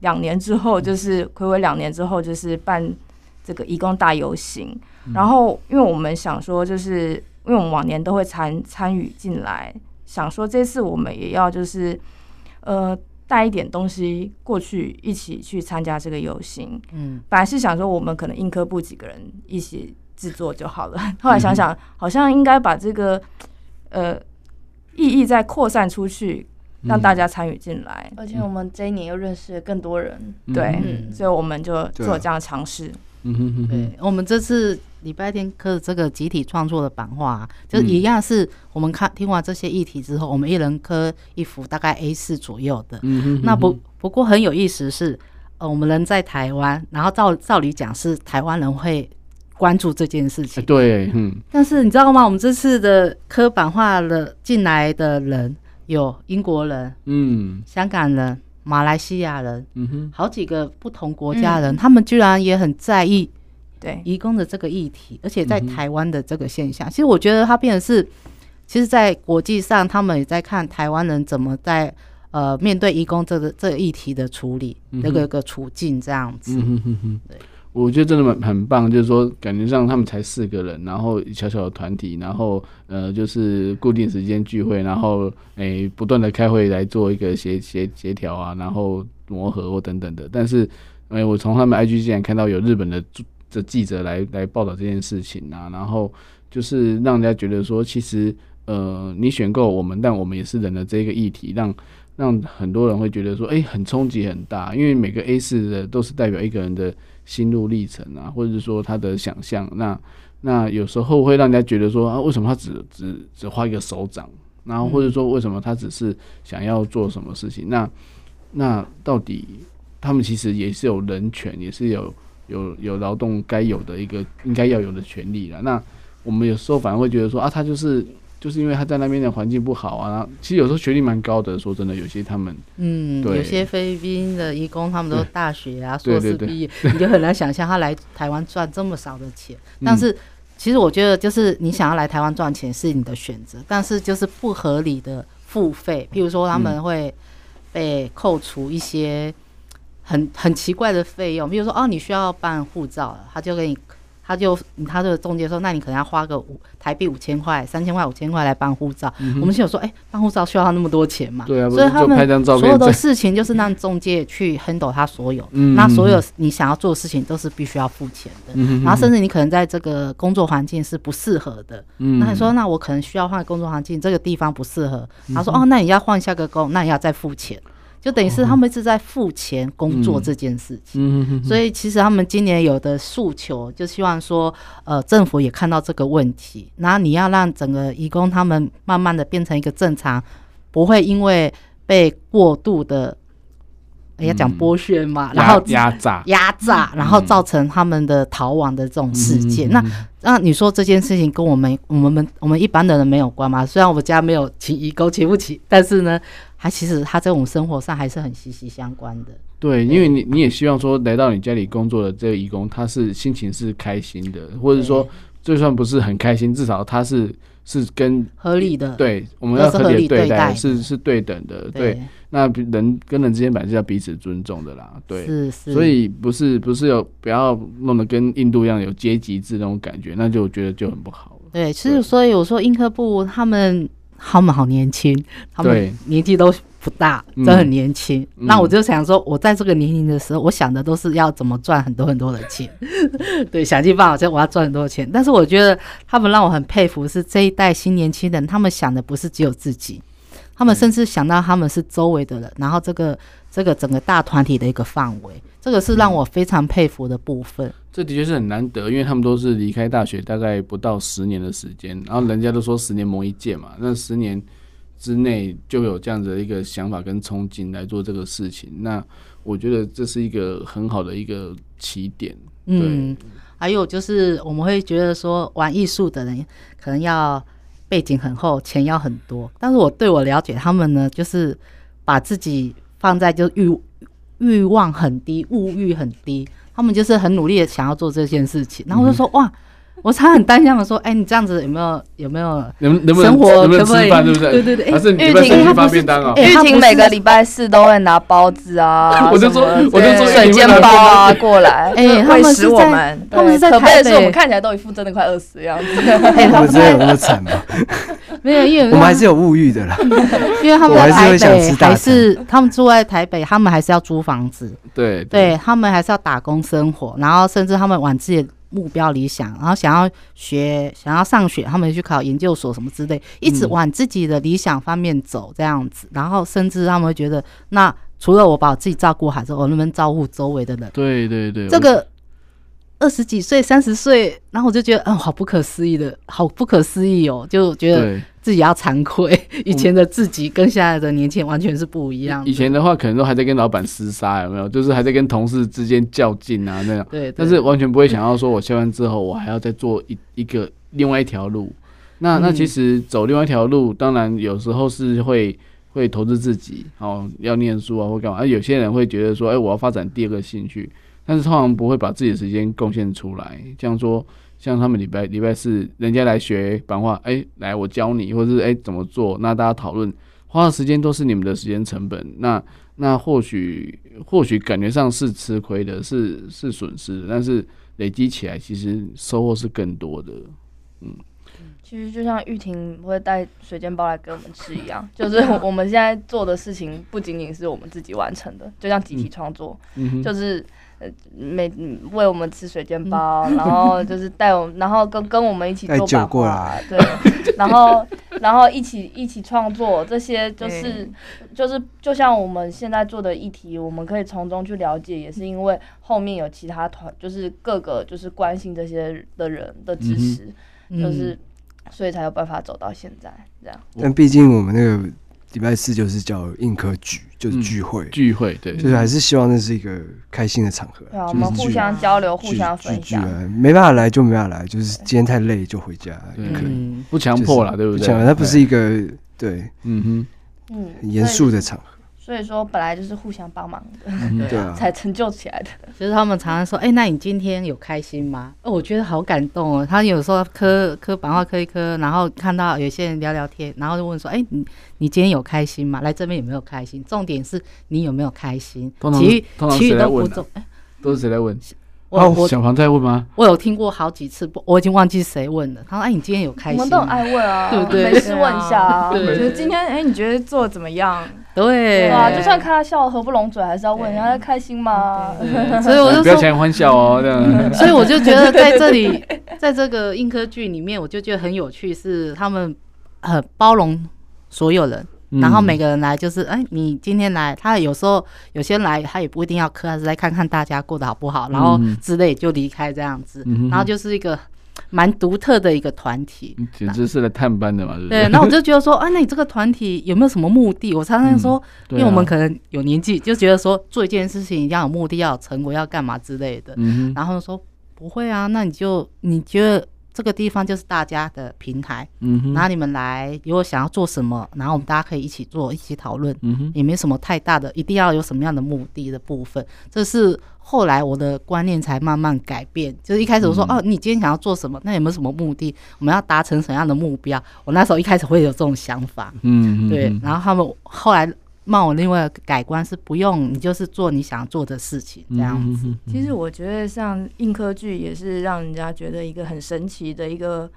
F: 两年之后，就是睽违两年之后，就是办这个义工大游行。嗯、然后因为我们想说，就是因为我们往年都会参参与进来，想说这次我们也要就是呃。带一点东西过去，一起去参加这个游行。嗯，本来是想说我们可能印刻部几个人一起制作就好了。*laughs* 后来想想，好像应该把这个呃意义再扩散出去，让大家参与进来。
E: 而且我们这一年又认识了更多人，
F: 对，所以我们就做这样的尝试。
C: 嗯哼哼，对，我们这次礼拜天刻这个集体创作的版画，啊，就一样是我们看听完这些议题之后，我们一人刻一幅大概 A 四左右的。嗯哼，那不不过很有意思是，呃，我们人在台湾，然后照照理讲是台湾人会关注这件事情。
B: 对，嗯。
C: 但是你知道吗？我们这次的刻版画的进来的人有英国人，嗯，香港人。马来西亚人，嗯哼，好几个不同国家人，嗯、他们居然也很在意对。移工的这个议题，而且在台湾的这个现象，嗯、其实我觉得它变成是，其实，在国际上，他们也在看台湾人怎么在呃面对移工这个这个议题的处理，那个一个处境这样子，嗯哼哼。
B: 对。我觉得真的很很棒，就是说感觉上他们才四个人，然后小小的团体，然后呃就是固定时间聚会，然后诶、不断的开会来做一个协协协调啊，然后磨合或等等的。但是诶、我从他们 IG 竟然看到有日本的的记者来来报道这件事情啊，然后就是让人家觉得说，其实呃你选购我们，但我们也是人的这个议题，让让很多人会觉得说，诶、很冲击很大，因为每个 A 四的都是代表一个人的。心路历程啊，或者是说他的想象，那那有时候会让人家觉得说啊，为什么他只只只画一个手掌？然后或者说为什么他只是想要做什么事情？那那到底他们其实也是有人权，也是有有有劳动该有的一个应该要有的权利了。那我们有时候反而会觉得说啊，他就是就是因为他在那边的环境不好啊。其实有时候学历蛮高的，说真的，有些他们
C: 嗯，有些菲律宾的义工，他们都大学啊，硕士毕业，你就很难想象他来台湾赚这么少的钱。*laughs* 但是其实我觉得，就是你想要来台湾赚钱是你的选择，但是就是不合理的付费，譬如说他们会被扣除一些很很奇怪的费用，比如说哦，你需要办护照，他就给你。他就他这个中介说，那你可能要花个五台币五千块、三千块、五千块来办护照。嗯、我们就有说，哎、欸，办护照需要那么多钱嘛？
B: 对啊，
C: 所以他们所有的事情就是让中介去 handle 他所有。嗯，那所有你想要做的事情都是必须要付钱的。嗯，然后甚至你可能在这个工作环境是不适合的。嗯，那你说，那我可能需要换工作环境，这个地方不适合。他说，哦，那你要换下个工，那你要再付钱。就等于是他们是在付钱工作这件事情，所以其实他们今年有的诉求，就希望说，呃，政府也看到这个问题，然后你要让整个义工他们慢慢的变成一个正常，不会因为被过度的，要讲剥削嘛，然后
B: 压榨
C: 压榨，然后造成他们的逃亡的这种事件。那那你说这件事情跟我们我们我们一般的人没有关吗？虽然我们家没有请移工请不起，但是呢。他其实他在我们生活上还是很息息相关的。
B: 对，因为你你也希望说来到你家里工作的这个义工，他是心情是开心的，或者说就算不是很开心，至少他是是跟
C: 合理的。
B: 对，我们要合理对待，是是对等的。对，那人跟人之间本来是要彼此尊重的啦。对，
C: 是是。
B: 所以不是不是有不要弄得跟印度一样有阶级制那种感觉，那就我觉得就很不好
C: 了。对，其实所以我说英科部他们。他们好年轻，他们年纪都不大，对都很年轻。嗯、那我就想说，我在这个年龄的时候，我想的都是要怎么赚很多很多的钱，*laughs* 对，想尽办法，就我要赚很多钱。但是我觉得他们让我很佩服，是这一代新年轻人，他们想的不是只有自己，他们甚至想到他们是周围的人，然后这个这个整个大团体的一个范围。这个是让我非常佩服的部分。
B: 这的确是很难得，因为他们都是离开大学大概不到十年的时间，然后人家都说十年磨一剑嘛，那十年之内就有这样子的一个想法跟憧憬来做这个事情，那我觉得这是一个很好的一个起点。对，嗯，
C: 还有就是我们会觉得说玩艺术的人可能要背景很厚，钱要很多，但是我对我了解他们呢，就是把自己放在就欲。欲望很低，物欲很低，他们就是很努力的想要做这件事情。然后我就说，哇，我常很担心他们说，哎，你这样子有没有有没有
B: 能能不能
C: 生活能不能吃
B: 饭？对不对？对对对。还是玉
E: 婷
B: 他发便当啊？
E: 玉婷每个礼拜四都会拿包子啊，
B: 我就说我就说
E: 水煎包啊过来，
C: 哎，他们是在他们是在台北，
E: 我们看起来都一副真的快饿死的样子。
D: 他们真的有那么惨吗？
C: 没有，因为
D: 我们还是有物欲的啦。*laughs*
C: 因为他们在台北，还是他们住在台北，他们还是要租房子。
B: 对，
C: 对他们还是要打工生活，然后甚至他们晚自目标理想，然后想要学，想要上学，他们去考研究所什么之类，一直往自己的理想方面走这样子。然后甚至他们会觉得，那除了我把我自己照顾好之后，我能不能照顾周围的人？
B: 对对对，
C: 这个。二十几岁、三十岁，然后我就觉得，嗯，好不可思议的，好不可思议哦，就觉得自己要惭愧，以前的自己跟现在的年轻人完全是不一样。
B: 以前的话，可能都还在跟老板厮杀，有没有？就是还在跟同事之间较劲啊，那样。对，对。但是完全不会想到说，我下班之后，我还要再做一一个另外一条路。那那其实走另外一条路，当然有时候是会会投资自己，哦，要念书啊，或干嘛。而有些人会觉得说，哎，我要发展第二个兴趣。但是通常不会把自己的时间贡献出来，像说像他们礼拜礼拜四人家来学版画，哎、欸，来我教你，或者是哎、欸、怎么做，那大家讨论花的时间都是你们的时间成本，那那或许或许感觉上是吃亏的，是是损失的，但是累积起来其实收获是更多的，嗯。
E: 其实就像玉婷会带水煎包来给我们吃一样，*laughs* 就是我们现在做的事情不仅仅是我们自己完成的，就像集体创作，嗯、就是。呃，每喂我们吃水煎包，嗯、*laughs* 然后就是带我们，然后跟跟我们一起做版画，对，*laughs* 然后然后一起一起创作，这些就是、嗯、就是就像我们现在做的议题，我们可以从中去了解，也是因为后面有其他团，就是各个就是关心这些的人的支持，嗯、就是所以才有办法走到现在这样。
D: 但毕竟我们那个礼拜四就是叫硬科聚，就是聚会，
B: 聚会，对，
D: 就是还是希望那是一个开心的场合，
E: 对，我们互相交流，互相分享。
D: 没办法来就没办法来，就是今天太累就回家也可以，
B: 不强迫了，对不对？
D: 它不是一个对，
B: 嗯哼，
E: 嗯，
D: 很严肃的场合。
E: 所以说，本来就是互相帮忙的，对啊，*laughs* 才成就起来的。
C: 就是他们常常说：“哎，那你今天有开心吗？”哦，我觉得好感动哦。他有时候磕磕板画磕一磕，然后看到有些人聊聊天，然后就问说：“哎，你你今天有开心吗？来这边有没有开心？重点是你有没有开心？其余其余都不重。哎，
B: 都是谁来问？哦，小黄在问吗？
C: 我有听过好几次，我已经忘记谁问了。他说：“哎，你今天有开心？”
E: 我们都很爱问啊，*laughs*
C: 对不对？
E: 没事问一下啊。
F: 对，今天哎，你觉得做的怎么样？
C: 对。
E: 啊，就算看他笑得合不拢嘴，还是要问人家开心吗？*laughs*
C: 所以我就
B: 不要强颜欢笑哦，这样。
C: 所以我就觉得在这里，*laughs* 在这个硬科剧里面，我就觉得很有趣，是他们很包容所有人。然后每个人来就是，哎，你今天来，他有时候有些人来，他也不一定要磕，还是来看看大家过得好不好，然后之类就离开这样子。然后就是一个蛮独特的一个团体，
B: 简直是来探班的嘛，对不
C: 对？对，然后我就觉得说，*laughs* 啊，那你这个团体有没有什么目的？我常常说，因为我们可能有年纪，就觉得说做一件事情一定要有目的，要有成果，要干嘛之类的。然后说不会啊，那你就你觉得。这个地方就是大家的平台，嗯哼，然后你们来，如果想要做什么，然后我们大家可以一起做，一起讨论，嗯哼，也没什么太大的，一定要有什么样的目的的部分。这是后来我的观念才慢慢改变，就是一开始我说，嗯、哦，你今天想要做什么？那有没有什么目的？我们要达成什么样的目标？我那时候一开始会有这种想法，嗯，对，然后他们后来。冒我另外改观是不用，你就是做你想做的事情这样子。
F: 其实我觉得像硬科聚也是让人家觉得一个很神奇的一个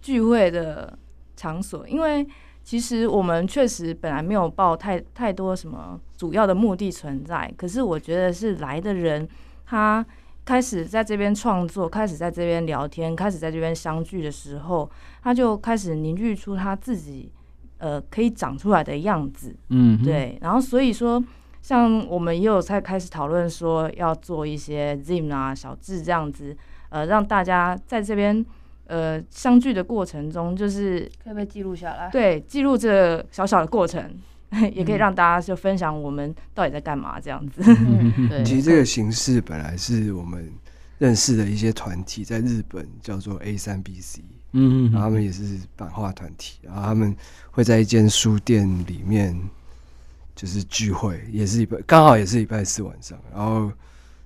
F: 聚会的场所，因为其实我们确实本来没有抱太太多什么主要的目的存在，可是我觉得是来的人他开始在这边创作，开始在这边聊天，开始在这边相聚的时候，他就开始凝聚出他自己。呃，可以长出来的样子，嗯，对，然后所以说，像我们也有在开始讨论说要做一些 Zine 啊、小智这样子，呃，让大家在这边呃相聚的过程中，就是
E: 可以被记录下
F: 来，对，记录这小小的过程，嗯、*laughs* 也可以让大家就分享我们到底在干嘛这样子。
D: 嗯、*laughs* 对，其实这个形式本来是我们认识的一些团体在日本叫做 A3BC。嗯，然后他们也是版画团体，然后他们会在一间书店里面就是聚会，也是礼拜刚好也是礼拜四晚上，然后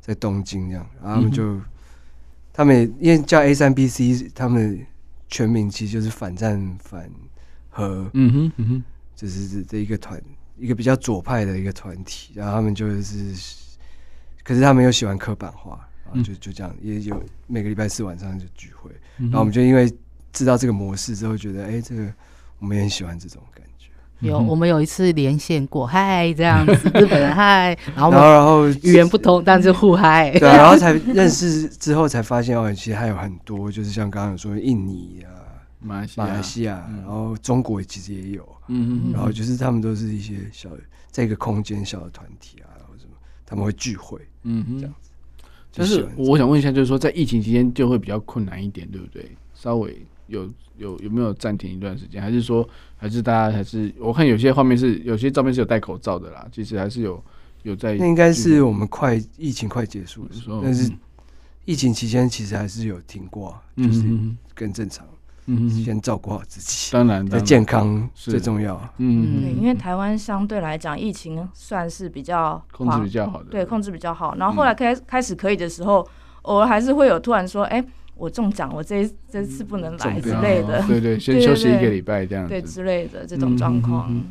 D: 在东京这样，然后他们就、嗯、他们也因为叫 A 三 B C，他们全名其实就是反战反和，嗯哼嗯哼，就是这一个团一个比较左派的一个团体，然后他们就是，可是他们又喜欢刻版画，就就这样也有每个礼拜四晚上就聚会，然后我们就因为。知道这个模式之后，觉得哎、欸，这个我们也很喜欢这种感觉。
C: 有，我们有一次连线过，嗨，这样子，日本人嗨，*laughs* 然后
D: 然后
C: 语言不通，但是互嗨。
D: 对，然后才认识之后才发现哦，其实还有很多，就是像刚刚有说印尼啊、马来西亚，马来西亚，然后中国其实也有，嗯嗯，然后就是他们都是一些小在一个空间小的团体啊，然后什么，他们会聚会，嗯哼，这样子。
B: 但是我想问一下，就是说在疫情期间就会比较困难一点，对不对？稍微。有有有没有暂停一段时间？还是说，还是大家还是我看有些画面是有些照片是有戴口罩的啦。其实还是有有在。
D: 那应该是我们快疫情快结束的时候，但是疫情期间其实还是有停过，就是更正常。嗯，先照顾好自己，
B: 当然，
D: 健康最重要。
F: 嗯，对，因为台湾相对来讲疫情算是比较
B: 控制比较好的，
F: 对，控制比较好。然后后来开开始可以的时候，偶尔还是会有突然说，哎。我中奖，我这这次不能来之类的，
B: 对对，*laughs* 先休息一个礼拜这样子，
F: 对之类的这种状况。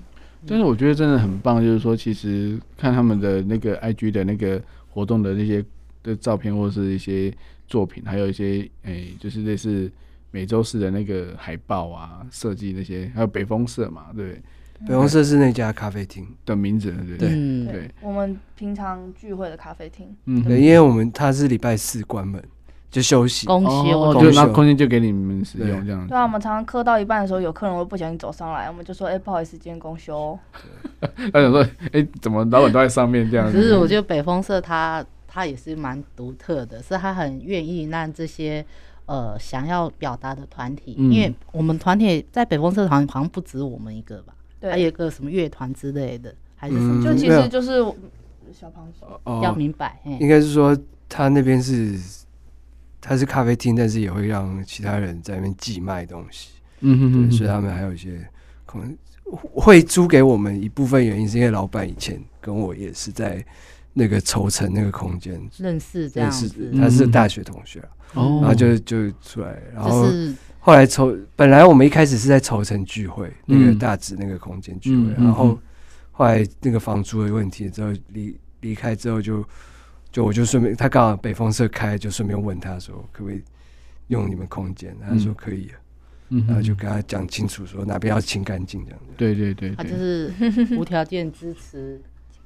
B: 但是我觉得真的很棒，就是说，其实看他们的那个 IG 的那个活动的那些的照片，或是一些作品，还有一些诶，就是类似每周四的那个海报啊，设计那些，还有北风社嘛，对，
D: 北风社是那家咖啡厅。
B: 的名字，对。对对，
E: 我们平常聚会的咖啡厅，
D: 嗯，对，因为我们它是礼拜四关门。就休息，
C: 公休，
B: 就那空间就给你们使用这样。
E: 对啊，我们常常磕到一半的时候，有客人会不小心走上来，我们就说：“哎，不好意思，今天公休。” *laughs*
B: 他想说：“哎，怎么老板都在上面这样子？”
C: 其实我觉得北风社他他也是蛮独特的，是他很愿意让这些呃想要表达的团体，因为我们团体在北风社团好像不止我们一个吧。对，还有一个什么乐团之类的，还是什么？
E: 就其实就是小胖手，
C: 要明白，
D: 应该是说他那边是他是咖啡厅，但是也会让其他人在那边寄卖东西，嗯哼哼，所以他们还有一些可能会租给我们一部分原因，是因为老板以前跟我也是在那个筹城那个空间。
C: 认识，这样子，
D: 他是大学同学，然后就就出来，然后。后来筹，本来我们一开始是在筹城聚会，那个大直那个空间聚会，然后后来那个房租的问题之后离离开之后就就我就顺便他刚好北风社开，就顺便问他说可不可以用你们空间，他说可以，然后就跟他讲清楚说哪边要清干净这样子。
B: 对对对，
C: 他就是无条件支持。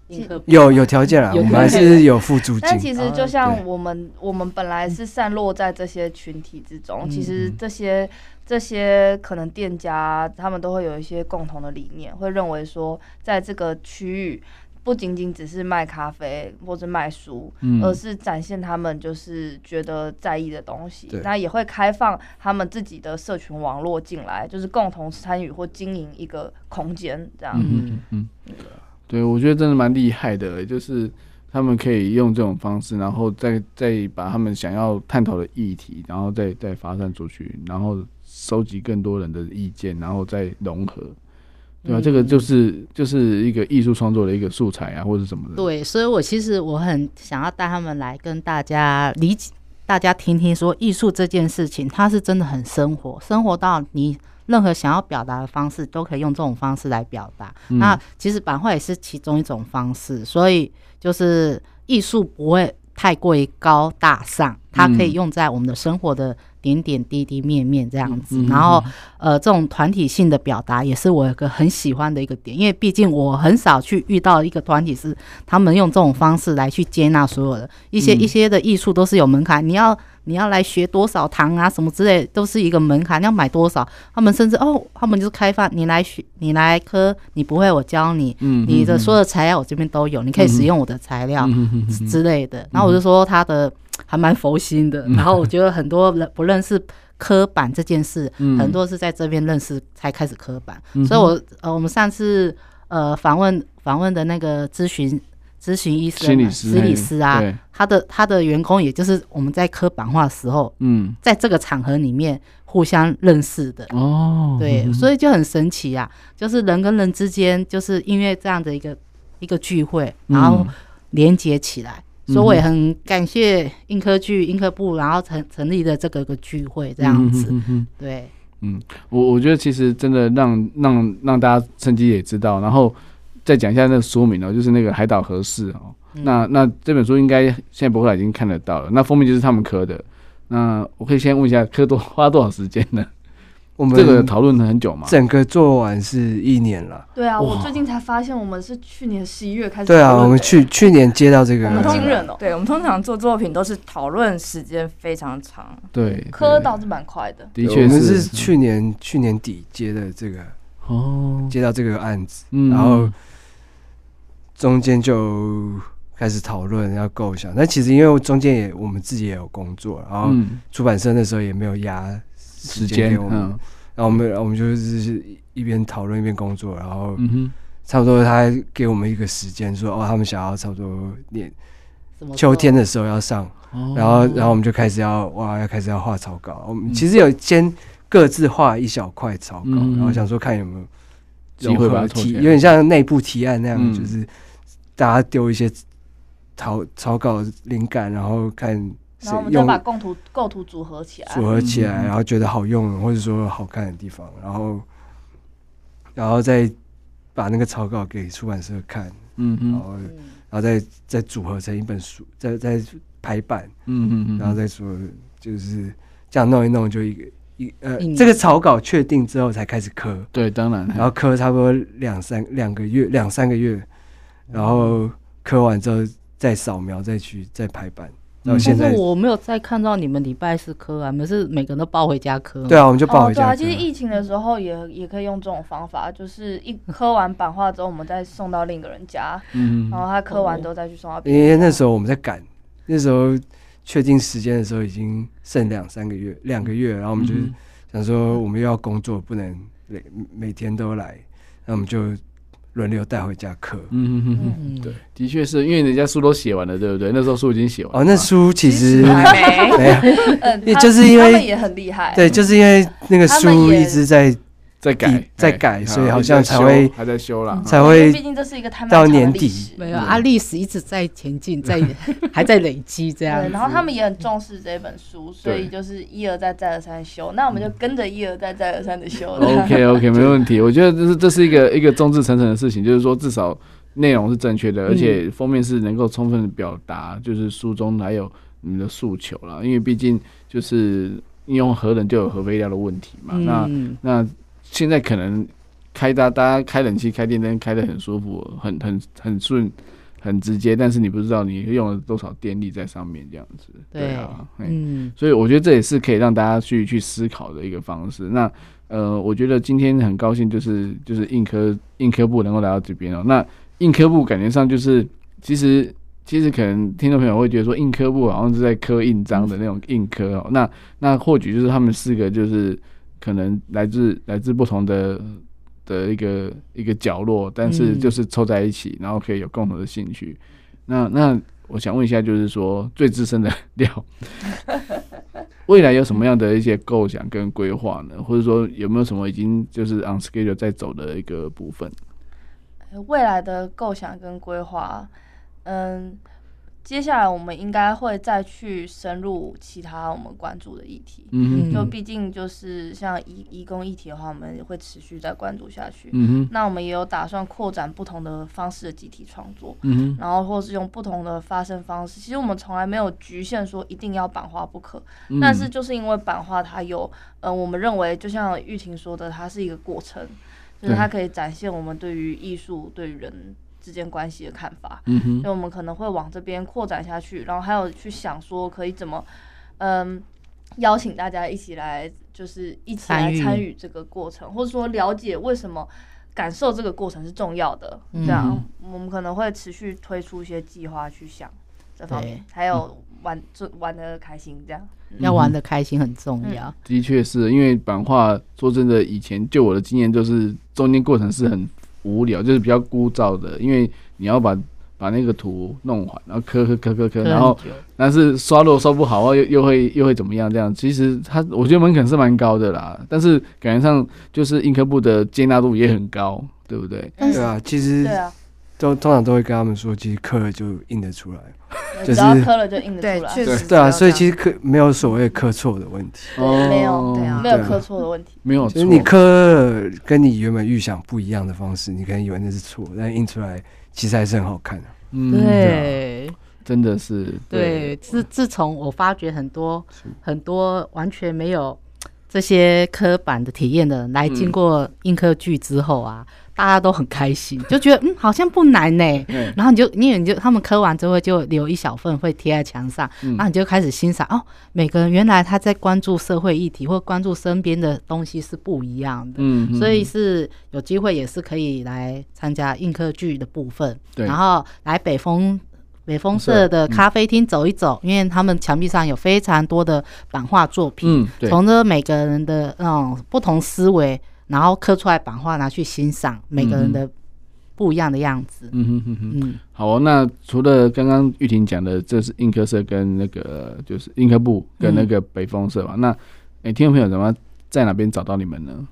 C: *laughs*
D: 有有条件啊，我们还是有付租金。
E: 但其实就像我们，我们本来是散落在这些群体之中。其实这些这些可能店家，他们都会有一些共同的理念，会认为说，在这个区域不仅仅只是卖咖啡或者卖书，而是展现他们就是觉得在意的东西。那也会开放他们自己的社群网络进来，就是共同参与或经营一个空间这样。嗯嗯。
B: 对，我觉得真的蛮厉害的，就是他们可以用这种方式，然后再再把他们想要探讨的议题，然后再再发散出去，然后收集更多人的意见，然后再融合，对吧？嗯、这个就是就是一个艺术创作的一个素材啊，或者什么的。
C: 对，所以我其实我很想要带他们来跟大家理解，大家听听说艺术这件事情，它是真的很生活，生活到你。任何想要表达的方式，都可以用这种方式来表达。嗯、那其实版画也是其中一种方式，所以就是艺术不会太过于高大上，它可以用在我们的生活的点点滴滴面面这样子。嗯、然后，呃，这种团体性的表达也是我一个很喜欢的一个点，因为毕竟我很少去遇到一个团体是他们用这种方式来去接纳所有的一些、嗯、一些的艺术都是有门槛，你要。你要来学多少堂啊？什么之类都是一个门槛。你要买多少？他们甚至哦，他们就是开放你来学，你来科，你不会我教你。嗯，你的所有的材料我这边都有，你可以使用我的材料之类的。然后我就说他的还蛮佛心的。然后我觉得很多人不认识刻板这件事，很多是在这边认识才开始刻板。所以我呃，我们上次呃访问访问的那个咨询。咨询医生、心理师、心理师啊，他的他的员工，也就是我们在刻版画的时候，嗯，在这个场合里面互相认识的。哦，对，所以就很神奇啊，就是人跟人之间，就是因为这样的一个一个聚会，然后连接起来，所以我也很感谢印科剧、印刻部，然后成成立的这个个聚会这样子，对，嗯，
B: 我我觉得其实真的让让让大家趁机也知道，然后。再讲一下那个说明哦，就是那个海岛合适哦。嗯、那那这本书应该现在博客来已经看得到了。那封面就是他们刻的。那我可以先问一下，刻多花多少时间呢？我们这个讨论了很久嘛？
D: 整个做完是一年了。
E: 对啊，我最近才发现，我们是去年十一月开始。
D: 对啊，我们去去年接到这个，
F: 很惊人哦。对，我们通常做作品都是讨论时间非常长。
B: 对，
E: 刻倒是蛮快的。
B: 的确是，
D: 我们是去年去年底接的这个哦，接到这个案子，然后。中间就开始讨论要构想，但其实因为中间也我们自己也有工作，然后出版社那时候也没有压时间给我们，然后我们我们就是一边讨论一边工作，然后差不多他给我们一个时间说哦，他们想要差不多年秋天的时候要上，然后然后我们就开始要哇要开始要画草稿，我们其实有先各自画一小块草稿，然后想说看有没有机会把它提，有点像内部提案那样，就是。大家丢一些草草稿灵感，然后看，
E: 然后我们就把构图构图组合起来，
D: 组合起来，然后觉得好用或者说好看的地方，然后，然后再把那个草稿给出版社看，嗯嗯，然后，然后再再组合成一本书，再再排版，嗯嗯，然后再说就是这样弄一弄，就一个一呃，这个草稿确定之后才开始刻，
B: 对，当然，
D: 然后刻差不多两三两个月，两三个月。然后刻完之后再扫描，再去再排版。然后现在
C: 我没有再看到你们礼拜四刻啊，你们是每个人都抱回家刻。
D: 对啊，我们就抱回家。
E: 对啊，其实疫情的时候也也可以用这种方法，就是一 *laughs* 刻完版画之后，我们再送到另一个人家。嗯。然后他刻完之后再去送到别人。
D: 因为那时候我们在赶，那时候确定时间的时候已经剩两三个月，两个月，然后我们就想说我们又要工作，不能每每天都来。那我们就轮流带回家刻。
B: 嗯嗯嗯嗯，对，的确是因为人家书都写完了，对不对？那时候书已经写完了。
D: 哦，那书其实
E: 还没，
D: 没有，*laughs*
E: 嗯，
D: 就是因为
E: 他们也很厉害，
D: 对，就是因为那个书一直在。
B: 在改，
D: 在改，所以好像才会
B: 还在修啦，
D: 才会。
E: 毕竟这是一个
D: 到年底，
C: 没有啊，历史一直在前进，在 *laughs* 还在累积这样。
E: 对，然后他们也很重视这本书，所以就是一而再再而三修。那我们就跟着一而再再而三的修。
B: OK *laughs* OK，没问题。我觉得这是这是一个一个众志成城的事情，就是说至少内容是正确的，而且封面是能够充分的表达，就是书中还有你们的诉求啦。因为毕竟就是应用核能就有核废料的问题嘛。那那。现在可能开大大家开冷气开电灯开的很舒服，很很很顺，很直接，但是你不知道你用了多少电力在上面，这样子。对啊，嗯，所以我觉得这也是可以让大家去去思考的一个方式。那呃，我觉得今天很高兴，就是就是硬科硬科部能够来到这边哦。那硬科部感觉上就是其实其实可能听众朋友会觉得说印科部好像是在刻印章的那种印刻哦。那那或许就是他们四个就是。可能来自来自不同的的一个一个角落，但是就是凑在一起，嗯、然后可以有共同的兴趣。那那我想问一下，就是说最资深的 *laughs* 料，未来有什么样的一些构想跟规划呢？或者说有没有什么已经就是 on schedule 在走的一个部分？
E: 未来的构想跟规划，嗯。接下来我们应该会再去深入其他我们关注的议题，嗯，就毕竟就是像移移工议题的话，我们也会持续再关注下去。嗯，那我们也有打算扩展不同的方式的集体创作，嗯，然后或是用不同的发声方式。其实我们从来没有局限说一定要版画不可，但是就是因为版画它有，嗯、呃，我们认为就像玉婷说的，它是一个过程，就是它可以展现我们对于艺术对于人。之间关系的看法，嗯哼，所以我们可能会往这边扩展下去，然后还有去想说可以怎么，嗯，邀请大家一起来，就是一起来参与这个过程，或者说了解为什么感受这个过程是重要的，这样我们可能会持续推出一些计划去想这方面，还有玩就玩的开心，这样
C: 要玩的开心很重要。
B: 的确是因为版画，说真的，以前就我的经验就是中间过程是很。无聊就是比较枯燥的，因为你要把把那个图弄完，然后磕磕磕磕磕，然后但是刷落刷不好，又又会又会怎么样？这样其实它我觉得门槛是蛮高的啦，但是感觉上就是硬科部的接纳度也很高，对不对？
D: 对啊，其实对啊。都通常都会跟他们说，其实刻了就印得出来，
E: 就是刻了就印得出来。
D: 对，对啊，所以其实刻没有所谓刻错的问题，
E: 没有，对啊，没有刻错的问题，
B: 没有。
D: 就是你刻跟你原本预想不一样的方式，你可能以为那是错，但印出来其实还是很好看的。
C: 嗯，对，
B: 真的是。
C: 对，自自从我发觉很多很多完全没有这些刻板的体验的人来经过印刻剧之后啊。大家都很开心，*laughs* 就觉得嗯，好像不难呢。然后你就，因为你就他们刻完之后就留一小份会贴在墙上，然后你就开始欣赏哦，每个人原来他在关注社会议题或关注身边的东西是不一样的。嗯，所以是有机会也是可以来参加印刻剧的部分，然后来北风北风社的咖啡厅走一走，因为他们墙壁上有非常多的版画作品，从这每个人的那种不同思维。然后刻出来版画拿去欣赏，每个人的不一样的样子。嗯哼哼哼。嗯，
B: 好哦。那除了刚刚玉婷讲的，这是印刻社跟那个就是印刻部跟那个北风社嘛？嗯、那哎，听众朋友怎么在哪边找到你们呢？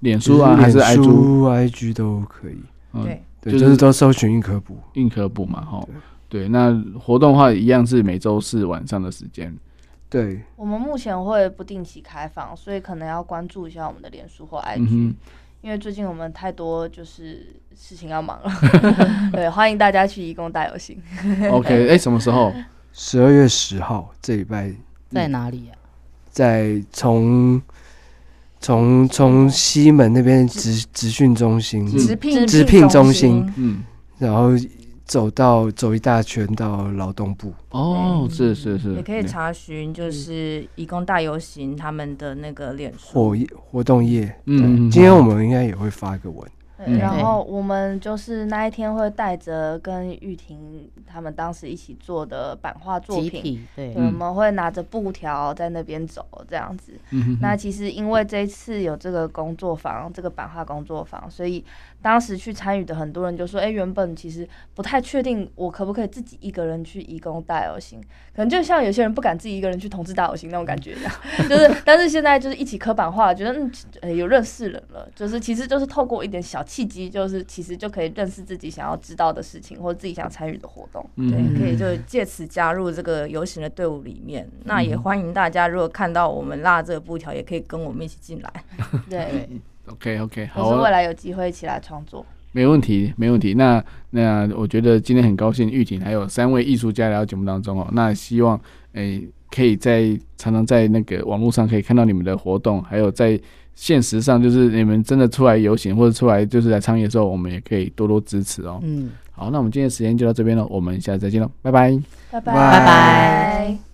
B: 脸书啊，还是 IG
D: IG 都可以。
E: 嗯、
D: 对对，就是都搜寻印刻部，
B: 印刻部嘛，哈。对，那活动的话一样是每周四晚上的时间。
D: 对，
E: 我们目前会不定期开放，所以可能要关注一下我们的脸书或 IG，、嗯、因为最近我们太多就是事情要忙了。*laughs* *laughs* 对，欢迎大家去移工大游行。
B: OK，哎、欸，什么时候？
D: 十二月十号，这礼拜
C: 在哪里呀、啊？
D: 在从从从西门那边职职训中心，
E: 职聘
D: 职聘中心，嗯，然后。走到走一大圈到劳动部。
B: 哦，是是是，
F: 也可以查询就是义工大游行他们的那个脸书。
D: 活活动页。嗯，今天我们应该也会发一个文。
E: 然后我们就是那一天会带着跟玉婷他们当时一起做的版画作品，对，我们会拿着布条在那边走这样子。那其实因为这一次有这个工作坊，这个版画工作坊，所以。当时去参与的很多人就说：“哎、欸，原本其实不太确定我可不可以自己一个人去移工大游行，可能就像有些人不敢自己一个人去同志大游行那种感觉一样。*laughs* 就是，但是现在就是一起刻板化，觉得嗯、欸，有认识人了。就是，其实就是透过一点小契机，就是其实就可以认识自己想要知道的事情，或者自己想参与的活动。
F: 对，可以就借此加入这个游行的队伍里面。那也欢迎大家，如果看到我们拉这个布条，也可以跟我们一起进来。*laughs*
E: 对。”
B: OK OK，好、啊，
E: 我是未来有机会一起来创作，
B: 没问题，没问题。那那我觉得今天很高兴，玉婷还有三位艺术家来到节目当中哦。那希望诶、欸、可以在常常在那个网络上可以看到你们的活动，还有在现实上，就是你们真的出来游行或者出来就是来倡议的时候，我们也可以多多支持哦。嗯，好，那我们今天的时间就到这边了，我们下次再见喽，拜拜，
E: 拜拜，拜拜。